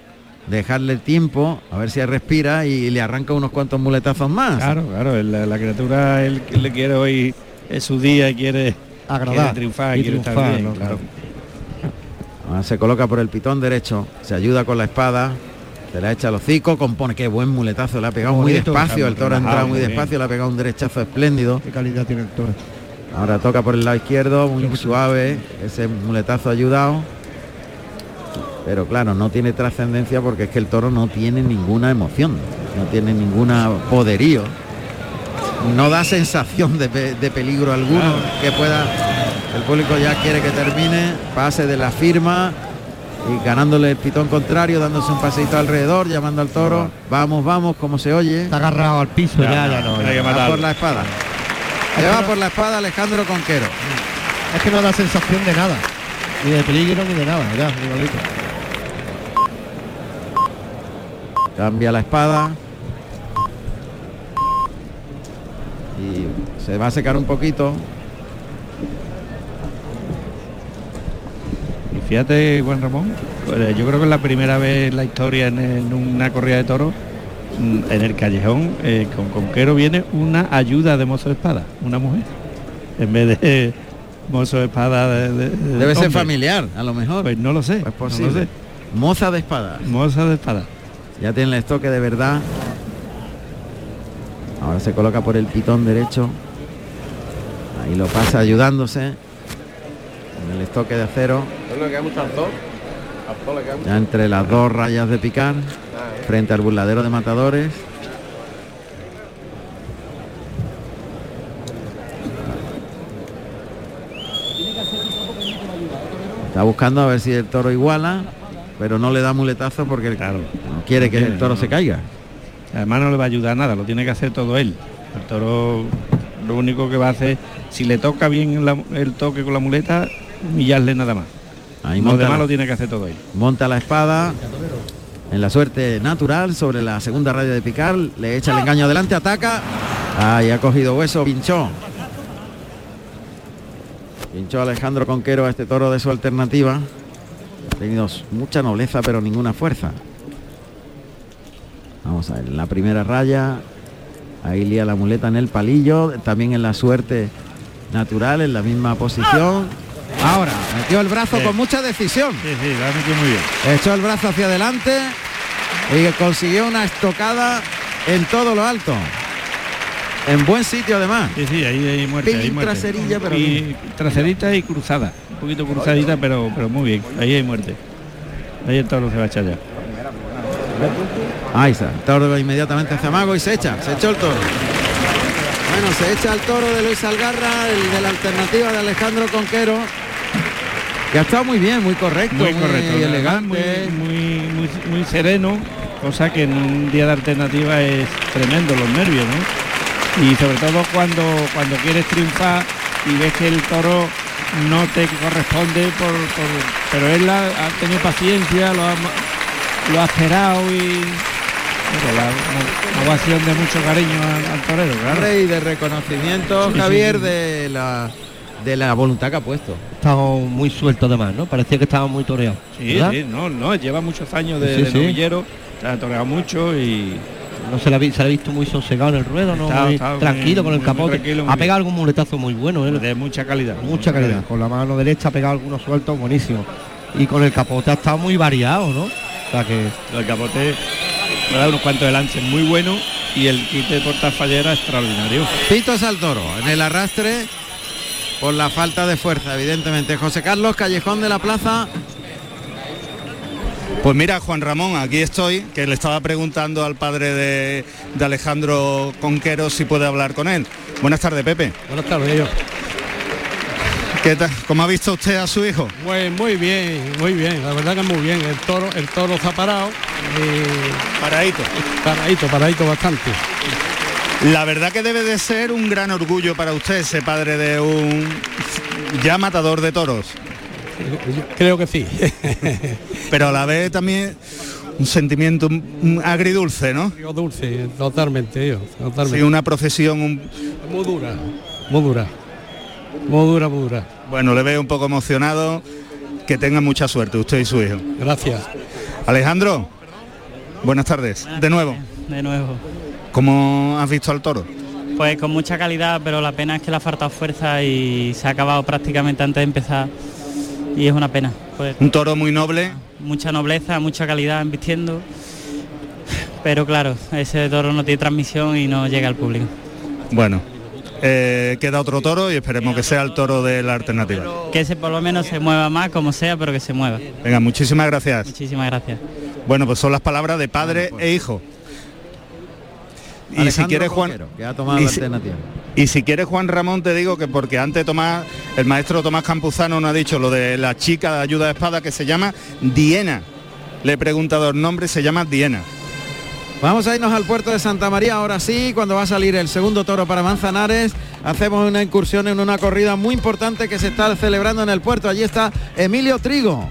dejarle tiempo, a ver si respira y le arranca unos cuantos muletazos más. Claro, claro, la, la criatura él, le quiere hoy es su día y quiere, Agradar. quiere triunfar, y quiere estar triunfar, bien, ¿no? claro. Ahora se coloca por el pitón derecho, se ayuda con la espada, se la echa al hocico, compone, qué buen muletazo, le ha pegado muy despacio, el toro ha entrado muy despacio, le ha pegado un derechazo espléndido. Qué calidad tiene el toro. Ahora toca por el lado izquierdo, muy suave, ese muletazo ayudado. Pero claro, no tiene trascendencia porque es que el toro no tiene ninguna emoción, no tiene ninguna poderío. No da sensación de, pe- de peligro alguno que pueda. El público ya quiere que termine, pase de la firma y ganándole el pitón contrario, dándose un paseito alrededor, llamando al toro. Vamos, vamos, como se oye. Está agarrado al piso ya, ya, no. ya. Va por la espada. Se va por la espada Alejandro Conquero. Es que no da sensación de nada. Ni de peligro ni de nada. Cambia la espada. y se va a secar un poquito. Fíjate, Juan Ramón, pues, yo creo que es la primera vez en la historia en, en una corrida de toros mm, en el callejón eh, con Conquero viene una ayuda de mozo de espada, una mujer, en vez de mozo de espada de, de- de Debe ser familiar, a lo mejor. Pues no lo sé, Es no lo posible. sé. Moza de espada. Moza de espada. Ya tiene el estoque de verdad. Ahora se coloca por el pitón derecho. Ahí lo pasa ayudándose. En el estoque de acero. Ya entre las dos rayas de picar. Frente al burladero de matadores. Está buscando a ver si el toro iguala, pero no le da muletazo porque Claro. no quiere que el toro no. se caiga. Además no le va a ayudar nada, lo tiene que hacer todo él. El toro lo único que va a hacer, si le toca bien la- el toque con la muleta, humillarle nada más. Ahí Lo monta demás la, lo tiene que hacer todo él. monta la espada en la suerte natural sobre la segunda raya de picar, le echa el engaño adelante, ataca. Ahí ha cogido hueso, pinchó. Pinchó Alejandro Conquero a este toro de su alternativa. Ha tenido mucha nobleza pero ninguna fuerza. Vamos a ver, en la primera raya. Ahí lía la muleta en el palillo, también en la suerte natural, en la misma posición. Ahora, metió el brazo Sí. con mucha decisión. Sí, sí, lo ha metido muy bien. Echó el brazo hacia adelante y consiguió una estocada en todo lo alto. En buen sitio además. Sí, sí, ahí hay muerte. Pelín hay muerte. traserilla, pero y bien. traserita y cruzada. Un poquito cruzadita, pero, pero muy bien. Ahí hay muerte. Ahí el toro se va a echar ya. Ahí está. El toro va inmediatamente hacia Mago y se echa. Se echó el toro. Bueno, se echa el toro de Luis Algarra, el de la alternativa de Alejandro Conquero. Que ha estado muy bien, muy correcto, Muy correcto. elegante. Muy, muy, muy, sereno, cosa que en un día de alternativa es tremendo, los nervios, ¿no? Y sobre todo cuando, cuando quieres triunfar y ves que el toro no te corresponde, por, por- pero él ha, ha tenido paciencia, lo ha, lo ha esperado y la- una, una ovación de mucho cariño al, al torero, claro. Rey de reconocimiento, Sí, sí, Javier, sí. de la de la voluntad que ha puesto. Estaba muy suelto además, ¿no? Parecía que estaba muy toreado. Sí, ¿verdad? sí, no, no, lleva muchos años de, Sí, de sí. novillero, se ha toreado mucho y No se le, ha, vi- se le ha visto muy sosegado en el ruedo, ¿no? Está- Muy está muy- tranquilo con el muy- capote. muy ha pegado algún muletazo muy bueno, ¿eh? de mucha calidad. mucha calidad. Con la mano derecha ha pegado algunos sueltos buenísimos. Y con el capote ha estado muy variado, ¿no? O sea que El capote me da unos cuantos de lance muy buenos y el quite de portafallera extraordinario. Pitos al toro en el arrastre por la falta de fuerza, evidentemente. José Carlos Callejón de la Plaza. Pues mira, Juan Ramón, aquí estoy, que le estaba preguntando al padre de, de Alejandro Conquero si puede hablar con él. Buenas tardes, Pepe. Buenas tardes, yo. ¿Qué tal? ¿Cómo ha visto usted a su hijo? Muy, muy bien, muy bien, la verdad que muy bien. El toro, el toro está parado, y Paradito. paradito, paradito bastante. La verdad que debe de ser un gran orgullo para usted, ser padre de un ya matador de toros, Creo que sí. [laughs] pero a la vez también un sentimiento agridulce, ¿no? Digo dulce, totalmente, yo, Sí, totalmente. una profesión, un- Muy dura, muy dura. Muy dura, muy dura. bueno, le veo un poco emocionado. Que tenga mucha suerte usted y su hijo. Gracias. Alejandro, buenas tardes. De nuevo, De nuevo. ¿Cómo has visto al toro? Pues con mucha calidad, pero la pena es que le ha faltado fuerza y se ha acabado prácticamente antes de empezar. Y es una pena. Pues Un toro muy noble, mucha nobleza, mucha calidad vistiendo. Pero claro, ese toro no tiene transmisión y no llega al público. bueno. eh, queda otro toro y esperemos que sea el toro de la alternativa. Que ese por lo menos se mueva más, como sea, pero que se mueva. Venga, muchísimas gracias. Muchísimas gracias. Bueno, pues son las palabras de padre e hijo. Y si quieres Juan, Conquero, que ha tomado y la si- alternativa. y si quieres Juan Ramón te digo que porque antes Tomás, el maestro Tomás Campuzano nos ha dicho lo de la chica de ayuda de espada que se llama Diena. Le he preguntado el nombre, se llama Diena. Vamos a irnos al puerto de Santa María ahora sí, cuando va a salir el segundo toro para Manzanares. Hacemos una incursión en una corrida muy importante que se está celebrando en el puerto. Allí está Emilio Trigo.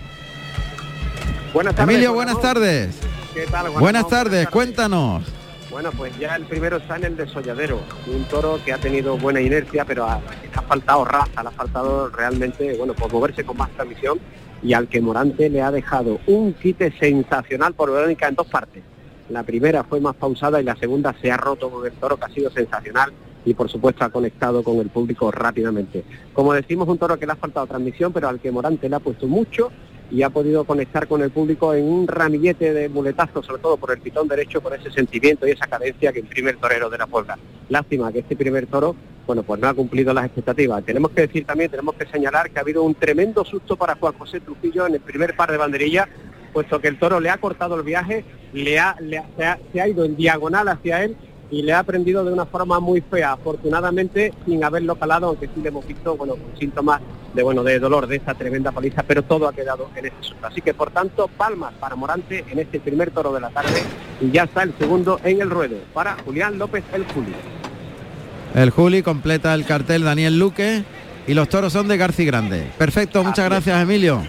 Buenas tardes. Emilio, buenas tardes. ¿Qué tal, Juan Buenas tardes, cuéntanos. Bueno, pues ya el primero está en el desolladero, un toro que ha tenido buena inercia, pero ha, ha faltado raza, le ha faltado realmente, bueno, pues moverse con más transmisión y al que Morante le ha dejado un quite sensacional por Verónica en dos partes. La primera fue más pausada y la segunda se ha roto con el toro que ha sido sensacional y por supuesto ha conectado con el público rápidamente. Como decimos, un toro que le ha faltado transmisión, pero al que Morante le ha puesto mucho y ha podido conectar con el público en un ramillete de muletazos, sobre todo por el pitón derecho, por ese sentimiento y esa cadencia que imprime el torero de la Puebla. Lástima que este primer toro, bueno, pues no ha cumplido las expectativas. Tenemos que decir también, tenemos que señalar que ha habido un tremendo susto para Juan José Trujillo en el primer par de banderillas, puesto que el toro le ha cortado el viaje, le ha, le ha- se, ha, se ha ido en diagonal hacia él y le ha prendido de una forma muy fea, afortunadamente sin haberlo calado, aunque sí le hemos visto, bueno, con síntomas de bueno de dolor de esta tremenda paliza, pero todo ha quedado en ese susto. Así que por tanto, palmas para Morante en este primer toro de la tarde y ya está el segundo en el ruedo para Julián López el Juli. El Juli completa el cartel Daniel Luque y los toros son de Garci Grande. Perfecto, muchas gracias Emilio.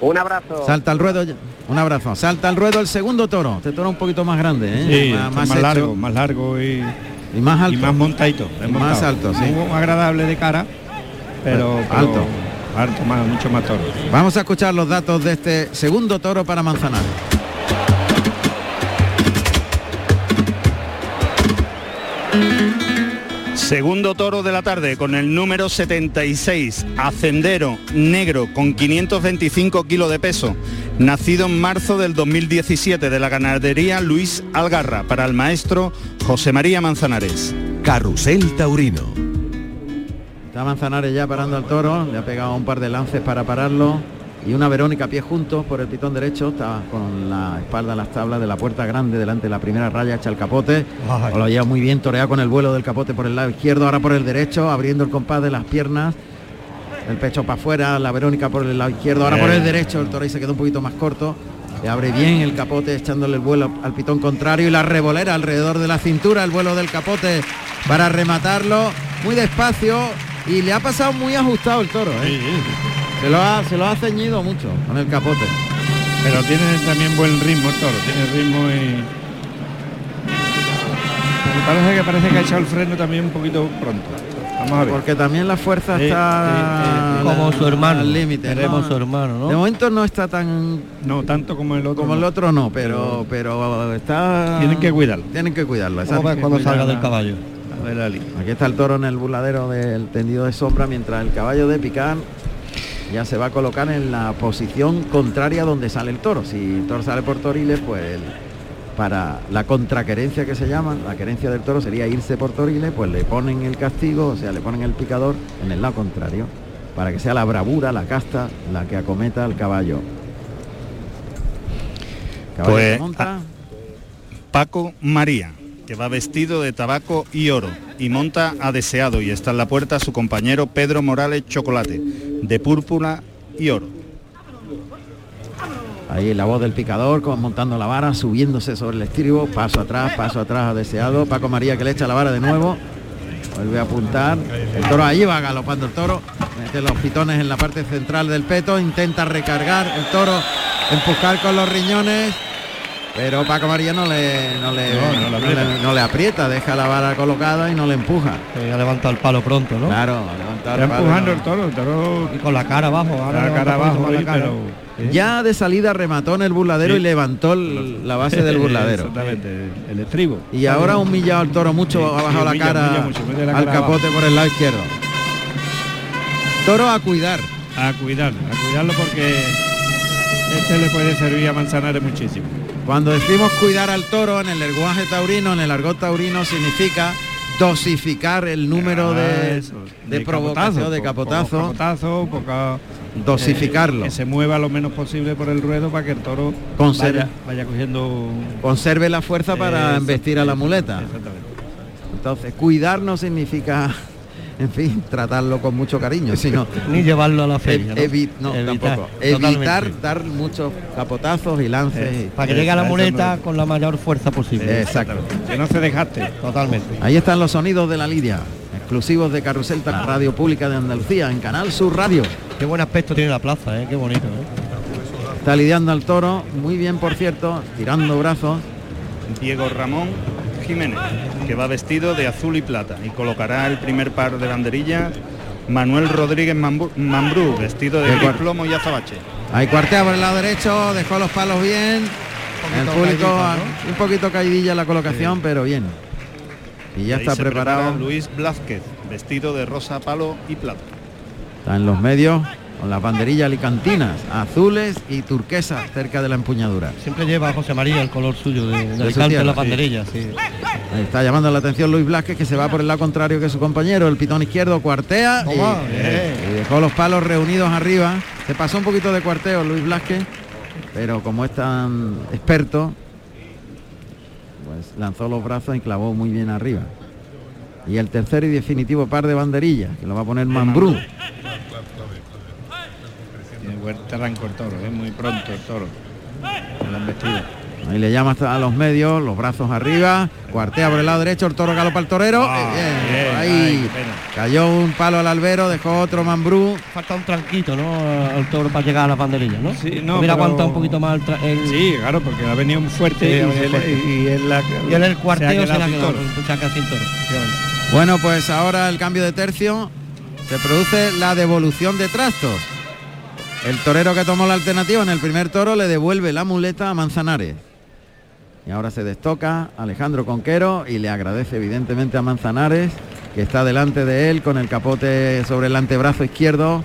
Un abrazo. Salta al ruedo, ya- un abrazo. Salta al ruedo el segundo toro. Este toro un poquito más grande, ¿eh? Sí, más, largo, más largo y, y más alto. y más montadito. Y más alto, sí. Muy agradable de cara, pero, pero Alto. alto, más, mucho más toro. Vamos a escuchar los datos de este segundo toro para Manzanares. Segundo toro de la tarde con el número 76, Ascendero Negro con 525 kilos de peso, nacido en marzo del 2017 de la ganadería Luis Algarra para el maestro José María Manzanares. Carrusel Taurino. Está Manzanares ya parando al toro, le ha pegado un par de lances para pararlo y una Verónica a pie juntos por el pitón derecho, está con la espalda en las tablas de la puerta grande delante de la primera raya, echa el capote, o lo lleva muy bien, torea con el vuelo del capote por el lado izquierdo, ahora por el derecho, abriendo el compás de las piernas, el pecho para afuera, la Verónica por el lado izquierdo, ahora por el derecho, el toro ahí se quedó un poquito más corto, le abre bien el capote echándole el vuelo al pitón contrario y la revolera alrededor de la cintura, el vuelo del capote para rematarlo. Muy despacio y le ha pasado muy ajustado el toro, ¿eh? Se lo ha, se lo ha ceñido mucho con el capote. Pero tiene también buen ritmo el toro, tiene ritmo y... Me parece que parece que ha echado el freno también un poquito pronto. Vamos a ver. Porque también la fuerza Sí, está. Como su hermano. al límite. ¿no? su hermano, ¿no? De momento no está tan No tanto como el otro. como el no. otro no, pero pero está Tienen que cuidarlo. Tienen que cuidarlo. Vamos exacto. a ver cuando salga del caballo. Aquí está el toro en el burladero del tendido de sombra mientras el caballo de picar ya se va a colocar en la posición contraria donde sale el toro. Si el toro sale por toriles, pues para la contraquerencia que se llama, la querencia del toro sería irse por toriles, pues le ponen el castigo, o sea, le ponen el picador en el lado contrario, para que sea la bravura, la casta, la que acometa al caballo. Caballo Pues, monta. Paco María, que va vestido de tabaco y oro y monta a deseado y está en la puerta su compañero Pedro Morales Chocolate, de púrpura y oro. Ahí la voz del picador, montando la vara, subiéndose sobre el estribo, paso atrás, paso atrás a deseado. Paco María que le echa la vara de nuevo. Vuelve a apuntar. El toro ahí va galopando el toro. Mete los pitones en la parte central del peto. Intenta recargar el toro, empujar con los riñones. Pero Paco María no le, no le, No, no le no aprieta. le- no le aprieta, deja la vara colocada y no le empuja. Que ha levantado el palo pronto, ¿no? Claro, a levantar Está el palo, empujando no. el toro, el toro Y con la cara abajo. Ahora la cara abajo más ahí, la cara. pero... Ya de salida remató en el burladero Sí. y levantó el- la base del [laughs] burladero. Exactamente, el estribo. Y ahora ha humillado al toro mucho, Sí, ha sí, bajado la cara mucho, la al cara capote por el lado izquierdo. Toro a cuidar. A cuidarlo, a cuidarlo porque este le puede servir a Manzanares muchísimo. Cuando decimos cuidar al toro en el lenguaje taurino, en el argot taurino significa dosificar el número Ah, de, eso, de provocación, de po- capotazo, poca- dosificarlo. eh, que se mueva lo menos posible por el ruedo para que el toro Conserve. vaya, vaya cogiendo Conserve la fuerza para Eh, embestir a la muleta. Exactamente. Entonces, cuidar no significa, en fin, [laughs] tratarlo con mucho cariño, sino [laughs] Ni llevarlo a la feria. ¿no? evi- no, Evitar, tampoco. Evitar dar muchos capotazos y lances. Eh, Para que llegue a la muleta no- con la mayor fuerza posible. Exacto. Que no se dejaste. Totalmente. Ahí están los sonidos de la lidia, exclusivos de Carrusel, la radio pública de Andalucía, en Canal Sur Radio. Qué buen aspecto tiene la plaza, ¿eh? Qué bonito, ¿eh? Está lidiando al toro, muy bien por cierto, tirando brazos. Diego Ramón Jiménez, que va vestido de azul y plata y colocará el primer par de banderillas Manuel Rodríguez Mambrú, vestido de gris plomo y azabache. Hay cuartea por el lado derecho, dejó los palos bien. El público un poquito caidilla la colocación, pero bien. Y ya está preparado. Luis Blázquez, vestido de rosa, palo y plata. Está en los medios con las banderillas alicantinas, azules y turquesas cerca de la empuñadura. Siempre lleva José María el color suyo de, de, las banderillas. está llamando la atención Luis Blázquez que se va por el lado contrario que su compañero, el pitón izquierdo cuartea y, dejó los palos reunidos arriba. Se pasó un poquito de cuarteo Luis Blázquez, pero como es tan experto, pues lanzó los brazos y clavó muy bien arriba. Y el tercer y definitivo par de banderillas, que lo va a poner Mambrú arrancó el toro, es muy pronto el toro. Ahí le llama a los medios, los brazos arriba, cuartea por el lado derecho, el toro galopa al torero. Ah, eh, ahí cayó un palo al albero, dejó otro mambrú. Falta un tranquito, ¿no? Al toro para llegar a la banderilla, ¿no? Sí, no. Hubiera aguantado un poquito más el, Sí, claro, porque ha venido muy fuerte y, en la, y, en el cuarteo se, ha quedado, sin toro. Bueno, pues ahora el cambio de tercio se produce la devolución de trastos. El torero que tomó la alternativa en el primer toro le devuelve la muleta a Manzanares. Y ahora se destoca Alejandro Conquero y le agradece evidentemente a Manzanares, que está delante de él con el capote sobre el antebrazo izquierdo,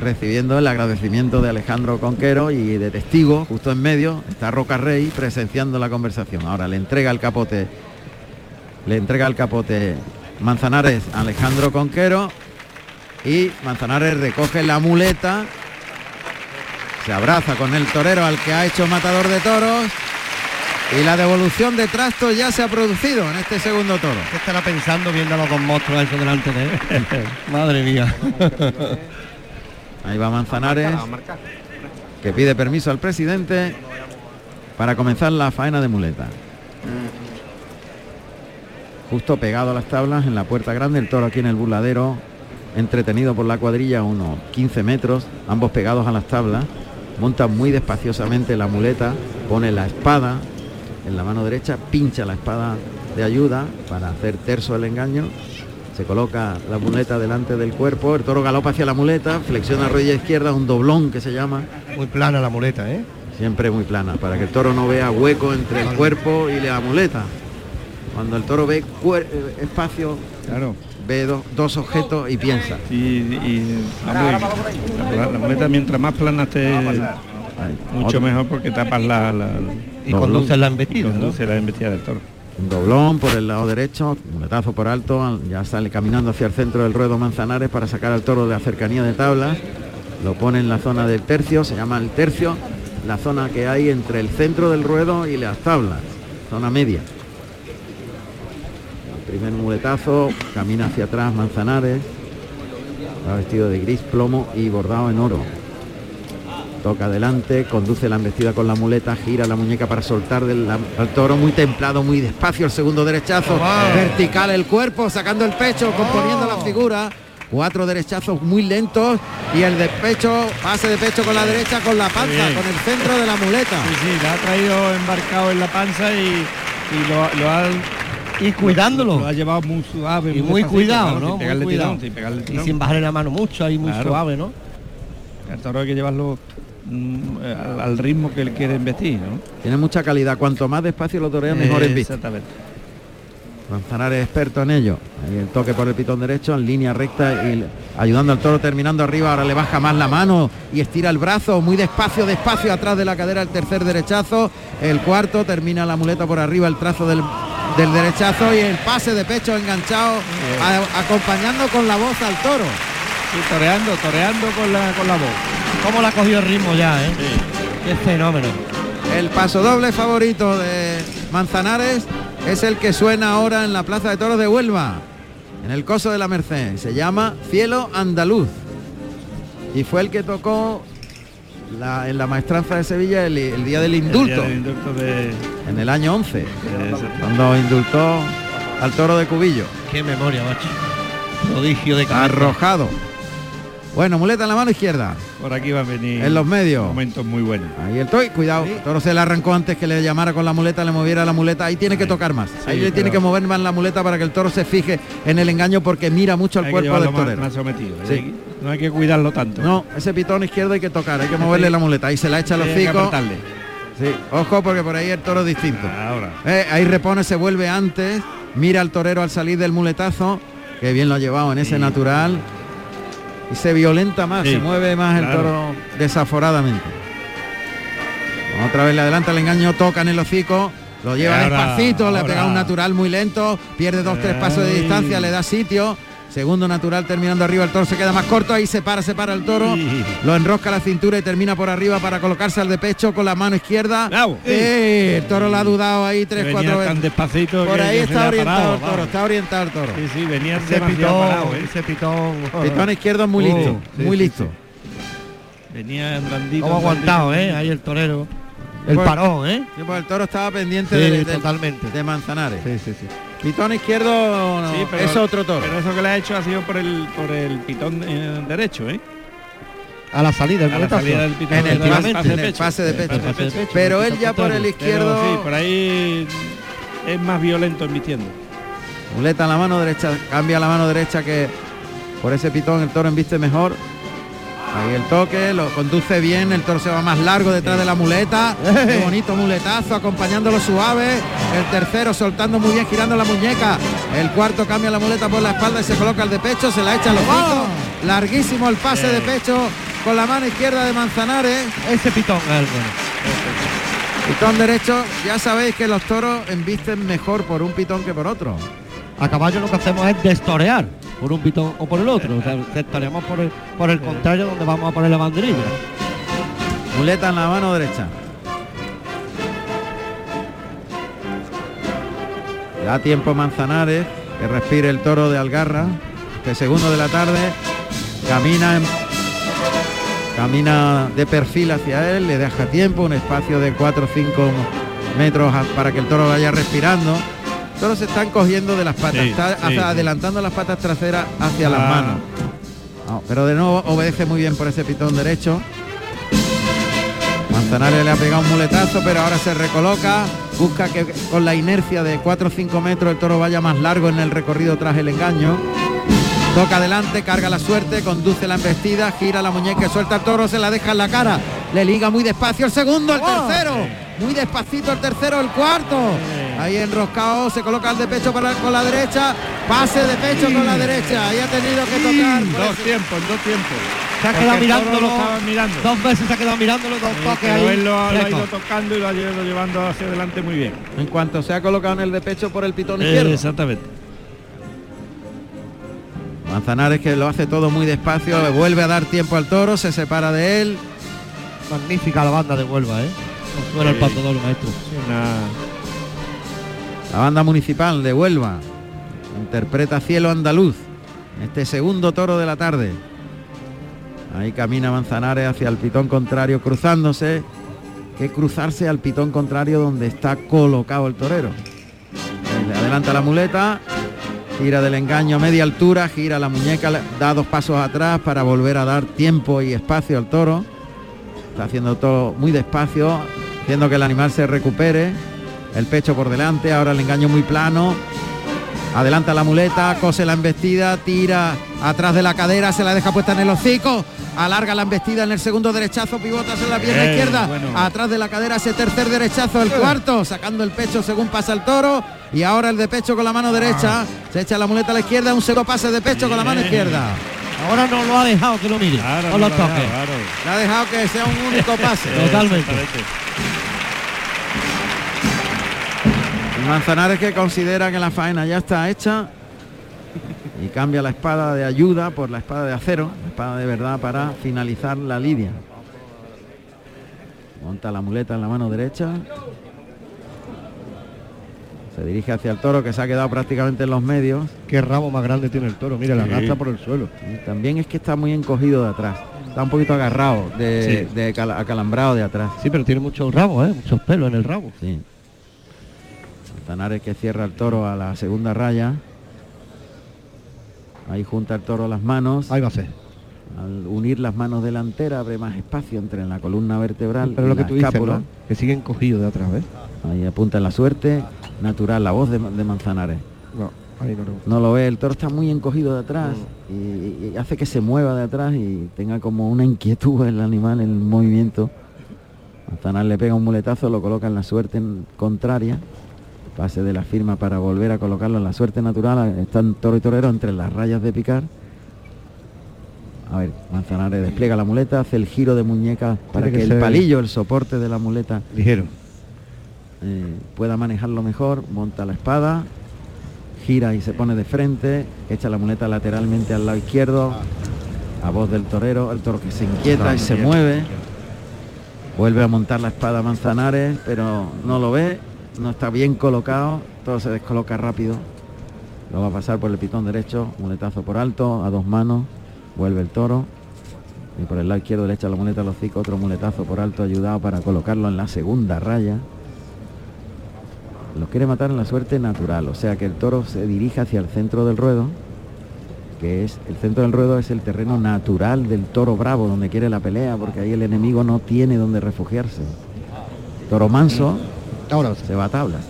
recibiendo el agradecimiento de Alejandro Conquero y de testigo, justo en medio, está Roca Rey presenciando la conversación. Ahora le entrega el capote, le entrega el capote Manzanares a Alejandro Conquero y Manzanares recoge la muleta se abraza con el torero al que ha hecho matador de toros. Y la devolución de trastos ya se ha producido en este segundo toro. ¿Qué estará pensando viendo a los dos monstruos eso delante de él? [laughs] Madre mía. Ahí va Manzanares, que pide permiso al presidente para comenzar la faena de muleta. Justo pegado a las tablas en la puerta grande, el toro aquí en el burladero, entretenido por la cuadrilla unos 15 metros, ambos pegados a las tablas monta muy despaciosamente la muleta, pone la espada en la mano derecha, pincha la espada de ayuda para hacer terso el engaño, se coloca la muleta delante del cuerpo, el toro galopa hacia la muleta, flexiona rodilla izquierda, un doblón que se llama. Muy plana la muleta, ¿eh? Siempre muy plana, para que el toro no vea hueco entre el cuerpo y la muleta. Cuando el toro ve eh, espacio, claro ve dos objetos y piensa. Y, la, muleta mientras más plana esté, mucho mejor porque tapas la, y conduce la embestida. Conduce la embestida del toro. Un doblón por el lado derecho, un muletazo por alto, ya sale caminando hacia el centro del ruedo Manzanares para sacar al toro de la cercanía de tablas. Lo pone en la zona del tercio, se llama el tercio, la zona que hay entre el centro del ruedo y las tablas, zona media. Primer muletazo, camina hacia atrás Manzanares, va vestido de gris plomo y bordado en oro. Toca adelante, conduce la embestida con la muleta, gira la muñeca para soltar del al toro muy templado, muy despacio, el segundo derechazo, vertical el cuerpo, sacando el pecho, componiendo la figura. Cuatro derechazos muy lentos y el de pecho, pase de pecho con la derecha, con la panza, con el centro de la muleta. Sí, sí, la ha traído embarcado en la panza y, lo, ha y cuidándolo. Lo ha llevado muy suave. Y muy, cuidado, ¿no? y sin bajarle la mano mucho, ahí muy suave, ¿no? El toro hay que llevarlo mm, al, ritmo que él quiere investir, ¿no? Tiene mucha calidad. Cuanto más despacio lo torea, mejor es. Exactamente. Manzanares experto en ello. Ahí el toque por el pitón derecho en línea recta y ayudando al toro terminando arriba. Ahora le baja más la mano y estira el brazo muy despacio, despacio atrás de la cadera el tercer derechazo. El cuarto termina la muleta por arriba, el trazo del del derechazo y el pase de pecho enganchado, acompañando con la voz al toro. y toreando, toreando con la, con la voz. ¿Cómo la ha cogido el ritmo ya, eh? Qué fenómeno. El paso doble favorito de Manzanares es el que suena ahora en la Plaza de Toros de Huelva, en el Coso de la Merced. Se llama Cielo Andaluz. Y fue el que tocó en la maestranza de Sevilla el, día del indulto. En el año 11. cuando indultó al toro de Cubillo. Qué memoria, macho. Prodigio de Arrojado. Bueno, muleta en la mano izquierda. Por aquí va a venir. En los medios. Momentos muy buenos. Ahí el toy, cuidado. Toro se le arrancó antes que le llamara con la muleta, le moviera la muleta. Ahí tiene que tocar más. Ahí le tiene que mover más la muleta para que el toro se fije en el engaño porque mira mucho al cuerpo del torero. sometido. Sí. No hay que cuidarlo tanto. No, ese pitón izquierdo hay que tocar, hay que moverle la muleta. Ahí se la echa a los hocico. Sí, ojo porque por ahí el toro es distinto. Ahora. Eh, ahí repone, se vuelve antes, mira al torero al salir del muletazo, que bien lo ha llevado en ese natural y se violenta más, se mueve más el toro desaforadamente. Otra vez le adelanta el engaño, toca en el hocico, lo lleva despacito, le pega un natural muy lento, pierde dos, tres pasos de distancia, le da sitio, Segundo natural terminando arriba, el toro se queda más corto, ahí se para, se para el toro, lo enrosca la cintura y termina por arriba para colocarse al de pecho con la mano izquierda. el toro la ha dudado ahí tres, cuatro veces. despacito por ahí está orientado el toro, está orientado el toro. Sí, sí, venía ese pitón, ¿eh? ese pitón. Pitón izquierdo muy oh, listo, muy listo. Venía andandito. Como aguantado, ¿eh? Ahí el torero. El parón, ¿eh? pues el toro estaba pendiente de, totalmente. de Manzanares. Sí, sí, sí. Pitón izquierdo es otro toro. Pero eso que le ha hecho ha sido por el por el pitón eh, derecho, ¿eh? A la salida, a la salida del pitón. En el, pase, de pecho. Pero él ya por el izquierdo. sí, por ahí es más violento embistiendo. Muleta en la mano derecha, cambia la mano derecha que por ese pitón el toro embiste mejor. Ahí el toque, lo conduce bien, el toro se va más largo detrás de la muleta. Qué bonito muletazo, acompañándolo suave. El tercero soltando muy bien, girando la muñeca. El cuarto cambia la muleta por la espalda y se coloca el de pecho, se la echa a los ojos. Larguísimo el pase de pecho con la mano izquierda de Manzanares. Ese pitón, Pitón derecho, ya sabéis que los toros embisten mejor por un pitón que por otro. A caballo lo que hacemos es destorear por un pitón o por el otro. O sea, estaremos por el, por el contrario donde vamos a poner la banderilla. Muleta en la mano derecha. Da tiempo Manzanares, que respire el toro de Algarra, que segundo de la tarde camina camina de perfil hacia él, le deja tiempo, un espacio de 4 o 5 metros para que el toro vaya respirando todos se están cogiendo de las patas, está adelantando las patas traseras hacia las ah. manos. pero de nuevo obedece muy bien por ese pitón derecho. Manzanares le ha pegado un muletazo, pero ahora se recoloca, busca que con la inercia de 4 o 5 metros el toro vaya más largo en el recorrido tras el engaño. Toca adelante, carga la suerte, conduce la embestida, gira la muñeca, suelta el toro, se la deja en la cara, le liga muy despacio el segundo, el tercero, muy despacito el tercero, el cuarto. Ahí enroscado, se coloca el de pecho para, con la derecha, pase de pecho con la derecha. Ahí ha tenido que tocar. Dos tiempos, dos tiempos. Se ha quedado mirándolo, mirando. dos veces se ha quedado mirándolo, dos toques ahí. Él lo, ha ido tocando y lo ha ido llevando hacia adelante muy bien. En cuanto se ha colocado en el de pecho por el pitón izquierdo. Exactamente. Manzanares que lo hace todo muy despacio, vuelve a dar tiempo al toro, se separa de él. Magnífica la banda de Huelva, ¿eh? Suena el pato doble, maestro. La banda municipal de Huelva interpreta Cielo Andaluz, este segundo toro de la tarde. Ahí camina Manzanares hacia el pitón contrario, cruzándose. Que cruzarse al pitón contrario donde está colocado el torero. adelanta la muleta, gira del engaño a media altura, gira la muñeca, da dos pasos atrás para volver a dar tiempo y espacio al toro. Está haciendo todo muy despacio, haciendo que el animal se recupere el pecho por delante, ahora el engaño muy plano, adelanta la muleta, cose la embestida, tira atrás de la cadera, se la deja puesta en el hocico, alarga la embestida en el segundo derechazo, pivotas en la pierna izquierda, atrás de la cadera ese tercer derechazo, el cuarto, sacando el pecho según pasa el toro, y ahora el de pecho con la mano derecha, se echa la muleta a la izquierda, un segundo pase de pecho con la mano izquierda. Ahora no lo ha dejado que lo mire, con los toques. Le ha dejado que sea un único [laughs] pase. Totalmente. Manzanares que considera que la faena ya está hecha y cambia la espada de ayuda por la espada de acero, la espada de verdad para finalizar la lidia. Monta la muleta en la mano derecha. Se dirige hacia el toro que se ha quedado prácticamente en los medios. Qué rabo más grande tiene el toro, mira, la arrastra por el suelo. también es que está muy encogido de atrás. Está un poquito agarrado, de, acalambrado de atrás. Sí, pero tiene muchos rabos, ¿eh? muchos pelos en el rabo. Sí. Tanares que cierra el toro a la segunda raya. Ahí junta el toro las manos. Ahí va a ser. Al unir las manos delanteras abre más espacio entre la columna vertebral Pero y lo que tú dices. Que siguen cogidos de atrás, ¿ves? Ahí apunta en la suerte, natural, la voz de, de Manzanares. No, ahí no, lo ve, el toro está muy encogido de atrás y, y hace que se mueva de atrás y tenga como una inquietud el animal en el movimiento. Manzanares le pega un muletazo, lo coloca en la suerte en- contraria, pase de la firma para volver a colocarlo en la suerte natural. Están toro y torero entre las rayas de picar. A ver, Manzanares despliega la muleta, hace el giro de muñeca para que, que el palillo, el soporte de la muleta Ligero. eh, pueda manejarlo mejor, monta la espada, gira y se pone de frente, echa la muleta lateralmente al lado izquierdo, a voz del torero, el toro que se inquieta y se mueve, vuelve a montar la espada Manzanares, pero no lo ve, no está bien colocado, todo se descoloca rápido, lo va a pasar por el pitón derecho, muletazo por alto, a dos manos, vuelve el toro. Y por el lado izquierdo le echa la muleta al hocico, otro muletazo por alto ayudado para colocarlo en la segunda raya lo quiere matar en la suerte natural, o sea que el toro se dirige hacia el centro del ruedo, que es el centro del ruedo es el terreno natural del toro bravo, donde quiere la pelea, porque ahí el enemigo no tiene donde refugiarse. Toro manso Ahora, se va a tablas.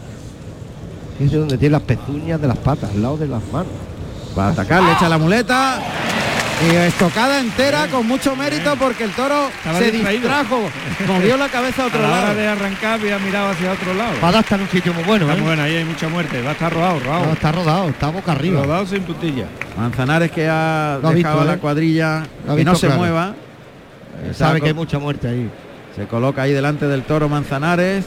fíjese donde tiene las pezuñas de las patas, al lado de las manos. Va a atacar, le echa la muleta. Y estocada entera con mucho mérito porque el toro Estaba se distraído. distrajo, [laughs] movió la cabeza a A otro la hora lado. de arrancar había mirado hacia otro lado. Pada está en un sitio muy bueno, Está ¿eh? muy bueno, ahí hay mucha muerte. Va a estar rodado, rodado. No, está rodado, está boca arriba. rodado sin puntilla. Manzanares que ha dejado visto, a la ¿eh? cuadrilla ha que no se claro. mueva. Sabe que hay mucha muerte ahí. Se coloca ahí delante del toro Manzanares.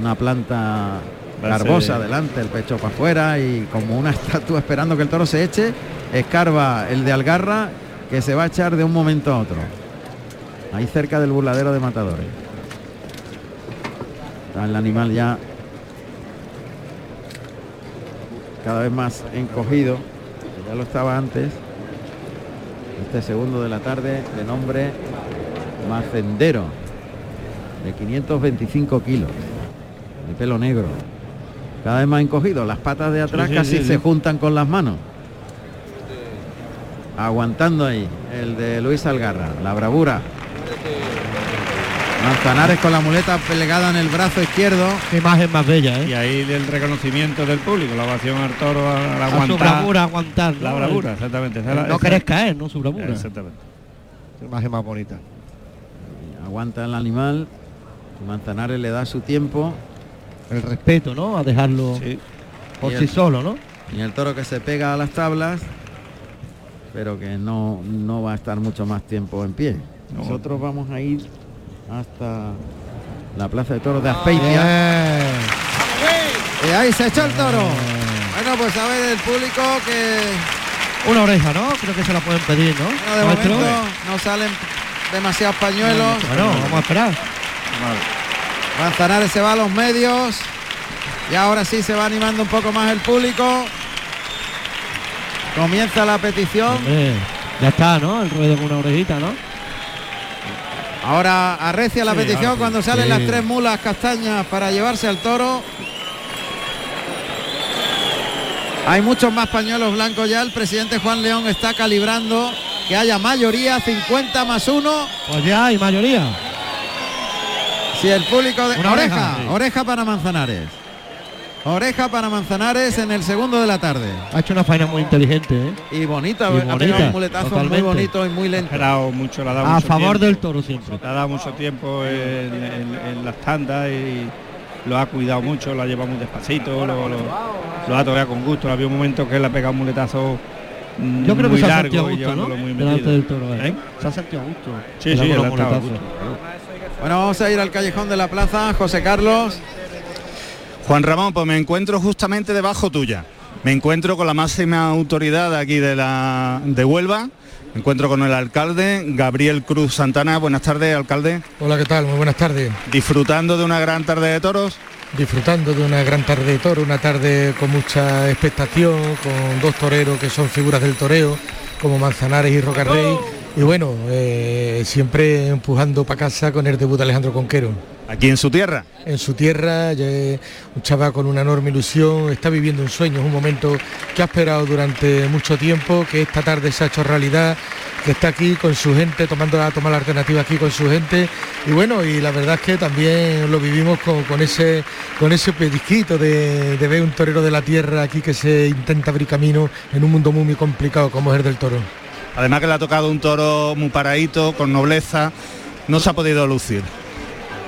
Una planta garbosa ser- delante, el pecho para afuera y como una [laughs] estatua esperando que el toro se eche, escarba el de Algarra que se va a echar de un momento a otro. Ahí cerca del burladero de matadores. Está el animal ya cada vez más encogido, ya lo estaba antes. Este segundo de la tarde de nombre Macendero, de 525 kilos, de pelo negro. Cada vez más encogido, las patas de atrás sí, casi sí, se juntan con las manos. Aguantando ahí, el de Luis Algarra, la bravura. Manzanares con la muleta plegada en el brazo izquierdo. Qué imagen más bella, ¿eh? Y ahí el reconocimiento del público, la ovación al toro, al A su aguantar. bravura aguantar. La bravura, exactamente. esa era- no esa- querés caer, ¿no? Su bravura. Exactamente. Qué imagen más bonita. Aguanta el animal. Manzanares le da su tiempo. El respeto, ¿no? A dejarlo Sí. por Y sí el- solo, ¿no? Y el toro que se pega a las tablas, pero que no, no va a estar mucho más tiempo en pie. No. Nosotros vamos a ir hasta la plaza de toros de Aspeitia. Bien. Y ahí se echó el toro. Bueno, pues a ver el público que Una oreja, ¿no? Creo que se la pueden pedir, ¿no? bueno, de Maestro. momento no salen demasiados pañuelos. Bueno, vamos a esperar. Manzanares se va a los medios. Y ahora sí se va animando un poco más el público. Comienza la petición. Ya está, ¿no? El ruedo con una orejita, ¿no? Ahora arrecia la Sí, petición sí. cuando salen Sí. las tres mulas castañas para llevarse al toro. Hay muchos más pañuelos blancos ya. El presidente Juan León está calibrando que haya mayoría, 50 más uno. Pues ya hay mayoría. Si el público de Una oreja, oreja. Sí. oreja para Manzanares. Oreja para Manzanares en el segundo de la tarde. Ha hecho una faena muy inteligente, ¿eh? Y bonita, Y ha pegado bonita, un muletazo totalmente. muy bonito y muy Ha lento. esperado mucho, le ha dado A mucho favor tiempo. del toro siempre. Le ha dado mucho tiempo en, en- en las tandas y lo ha cuidado mucho, lo ha llevado muy despacito, lo, lo- lo ha toreado con gusto. Había un momento que le ha pegado un muletazo mm, Yo creo que muy se ha largo sentido a y gusto, ¿no? llevándolo muy Delante del toro. ¿eh? ¿Eh? Se ha sentido a gusto. Sí, sí, damos él Bueno, vamos a ir al callejón de la plaza. José Carlos. Juan Ramón, pues me encuentro justamente debajo tuya. Me encuentro con la máxima autoridad aquí de la de Huelva. Me encuentro con el alcalde Gabriel Cruz Santana. Buenas tardes, alcalde. Hola, ¿qué tal? Muy buenas tardes. Disfrutando de una gran tarde de toros. Disfrutando de una gran tarde de toro, una tarde con mucha expectación, con dos toreros que son figuras del toreo, como Manzanares y Rocarrey. Y bueno, eh, siempre empujando para casa con el debut de Alejandro Conquero. Aquí en su tierra. En su tierra, un chaval con una enorme ilusión, está viviendo un sueño, es un momento que ha esperado durante mucho tiempo, que esta tarde se ha hecho realidad que está aquí con su gente, tomando la, toma la alternativa aquí con su gente. Y bueno, y la verdad es que también lo vivimos con, ese con ese pellizquito de, ver un torero de la tierra aquí que se intenta abrir camino en un mundo muy, muy complicado como es el del toro. Además que le ha tocado un toro muy paradito, con nobleza, no se ha podido lucir.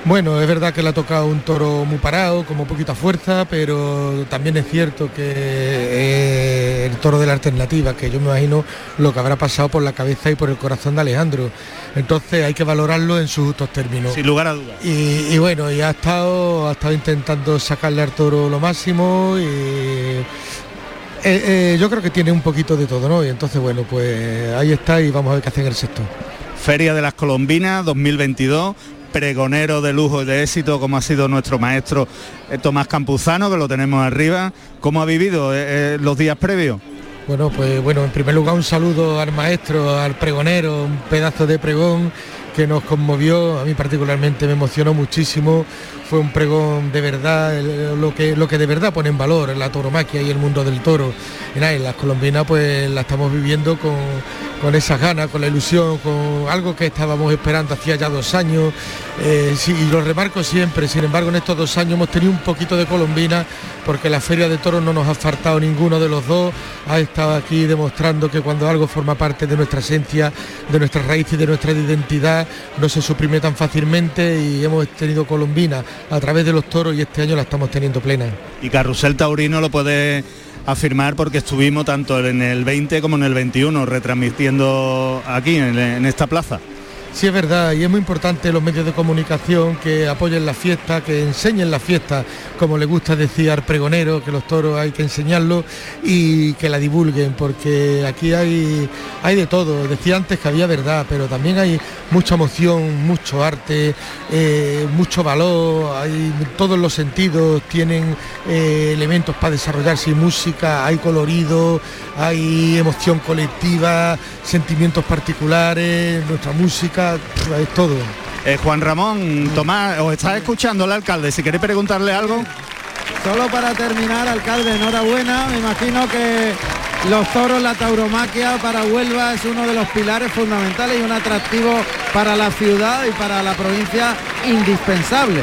Bueno, es verdad que le ha tocado un toro muy parado, con muy poquita fuerza, pero también es cierto que eh, el toro de la alternativa, que yo me imagino lo que habrá pasado por la cabeza y por el corazón de Alejandro. Entonces hay que valorarlo en sus justos términos. Sin lugar a dudas. Y, bueno, y ha estado, ha estado intentando sacarle al toro lo máximo y eh, eh, yo creo que tiene un poquito de todo, ¿no? Y entonces, bueno, pues ahí está y vamos a ver qué hace en el sexto. Feria de las Colombinas 2022, pregonero de lujo y de éxito como ha sido nuestro maestro eh, Tomás Campuzano, que lo tenemos arriba. ¿Cómo ha vivido eh, los días previos? Bueno, pues bueno, en primer lugar un saludo al maestro, al pregonero, un pedazo de pregón que nos conmovió, a mí particularmente me emocionó muchísimo, fue un pregón de verdad, lo que, lo que de verdad pone en valor la tauromaquia y el mundo del toro. Y nada, en las colombinas pues la estamos viviendo con, con esas ganas, con la ilusión, con algo que estábamos esperando hacía ya dos años. Eh, y lo remarco siempre, sin embargo en estos dos años hemos tenido un poquito de colombina porque la feria de toros no nos ha faltado ninguno de los dos, ha estado aquí demostrando que cuando algo forma parte de nuestra esencia, de nuestra raíz y de nuestra identidad, no se suprime tan fácilmente y hemos tenido colombina a través de los toros y este año la estamos teniendo plena. Y Carrusel Taurino lo puede afirmar porque estuvimos tanto en el 20 como en el 21 retransmitiendo aquí en, esta plaza. Sí, es verdad, y es muy importante los medios de comunicación que apoyen la fiesta, que enseñen la fiesta, como le gusta decir al pregonero, que los toros hay que enseñarlos y que la divulguen, porque aquí hay, hay de todo. Decía antes que había verdad, pero también hay mucha emoción, mucho arte, eh, mucho valor, hay todos los sentidos, tienen eh, elementos para desarrollarse, música, hay colorido, hay emoción colectiva, sentimientos particulares, nuestra música, es todo. Eh, Juan Ramón, Tomás, os está escuchando el alcalde, si queréis preguntarle algo. Solo para terminar, alcalde, enhorabuena, me imagino que los toros, la tauromaquia para Huelva es uno de los pilares fundamentales y un atractivo para la ciudad y para la provincia indispensable.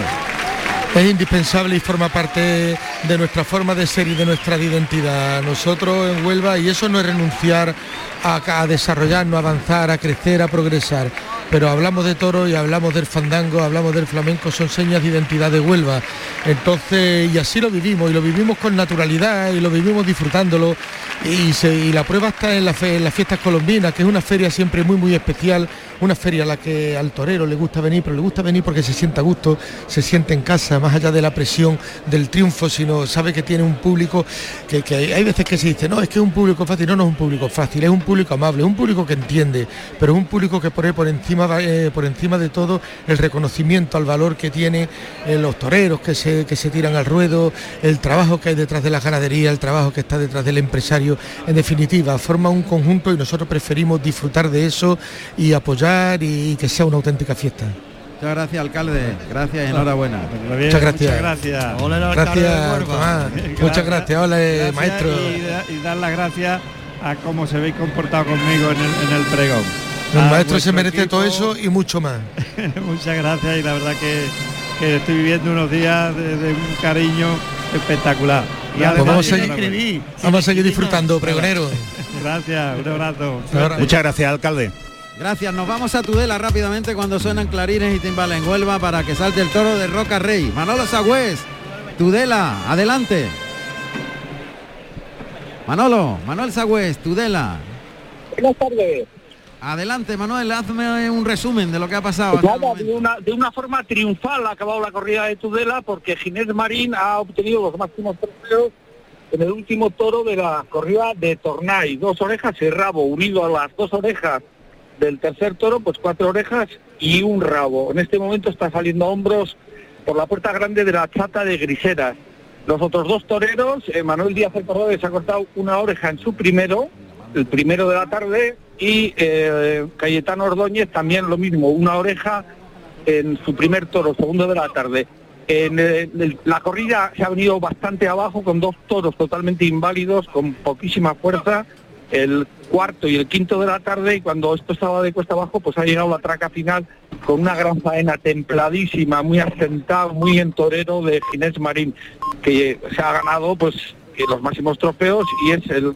Es indispensable y forma parte de nuestra forma de ser y de nuestra identidad. Nosotros en Huelva, y eso no es renunciar a, a desarrollarnos, a avanzar, a crecer, a progresar pero hablamos de toro y hablamos del fandango, hablamos del flamenco, son señas de identidad de Huelva. Entonces, y así lo vivimos, y lo vivimos con naturalidad, y lo vivimos disfrutándolo, y, la prueba está en, la en las fiestas colombinas, que es una feria siempre muy, muy especial, una feria a la que al torero le gusta venir, pero le gusta venir porque se siente a gusto, se siente en casa, más allá de la presión del triunfo, sino sabe que tiene un público que, hay veces que se dice, no, es que es un público fácil, no, no es un público fácil, es un público amable, un público que entiende, pero es un público que pone por encima, eh, por encima de todo el reconocimiento al valor que tiene eh, los toreros que se, que se tiran al ruedo, el trabajo que hay detrás de la ganadería, el trabajo que está detrás del empresario, en definitiva, forma un conjunto y nosotros preferimos disfrutar de eso y apoyar y que sea una auténtica fiesta. Muchas gracias, alcalde. Gracias y enhorabuena. Muchas gracias. Muchas gracias. gracias, Muchas gracias. Hola, maestro. Y, dar las gracias a cómo se veis comportado conmigo en el, pregón. El maestro se merece todo eso y mucho más. [laughs] Muchas gracias y la verdad que, estoy viviendo unos días de, un cariño espectacular. Y pues vamos, a seguir, vamos a seguir disfrutando, pregonero. [laughs] Gracias, un abrazo. Muchas gracias, alcalde. Gracias, nos vamos a Tudela rápidamente cuando suenan clarines y timbales en Huelva para que salte el toro de Roca Rey. Manolo Sagüez, Tudela, adelante. Manolo, Manuel Sagüez, Tudela. Buenas tardes. Adelante, Manuel, hazme un resumen de lo que ha pasado. de, una, de una forma triunfal ha acabado la corrida de Tudela porque Ginés Marín ha obtenido los máximos trofeos en el último toro de la corrida de Tornay. Dos orejas y rabo unido a las dos orejas del tercer toro, pues cuatro orejas y un rabo. En este momento está saliendo hombros por la puerta grande de la chata de Griseras. Los otros dos toreros, Manuel Díaz el Corredor se ha cortado una oreja en su primero, el primero de la tarde, y eh, Cayetano Ordóñez también lo mismo, una oreja en su primer toro, segundo de la tarde. En eh, la corrida se ha venido bastante abajo con dos toros totalmente inválidos, con poquísima fuerza, el cuarto y el quinto de la tarde y cuando esto estaba de cuesta abajo pues ha llegado la traca final con una gran faena templadísima, muy asentado, muy en torero de Ginés Marín, que se ha ganado pues los máximos trofeos y es el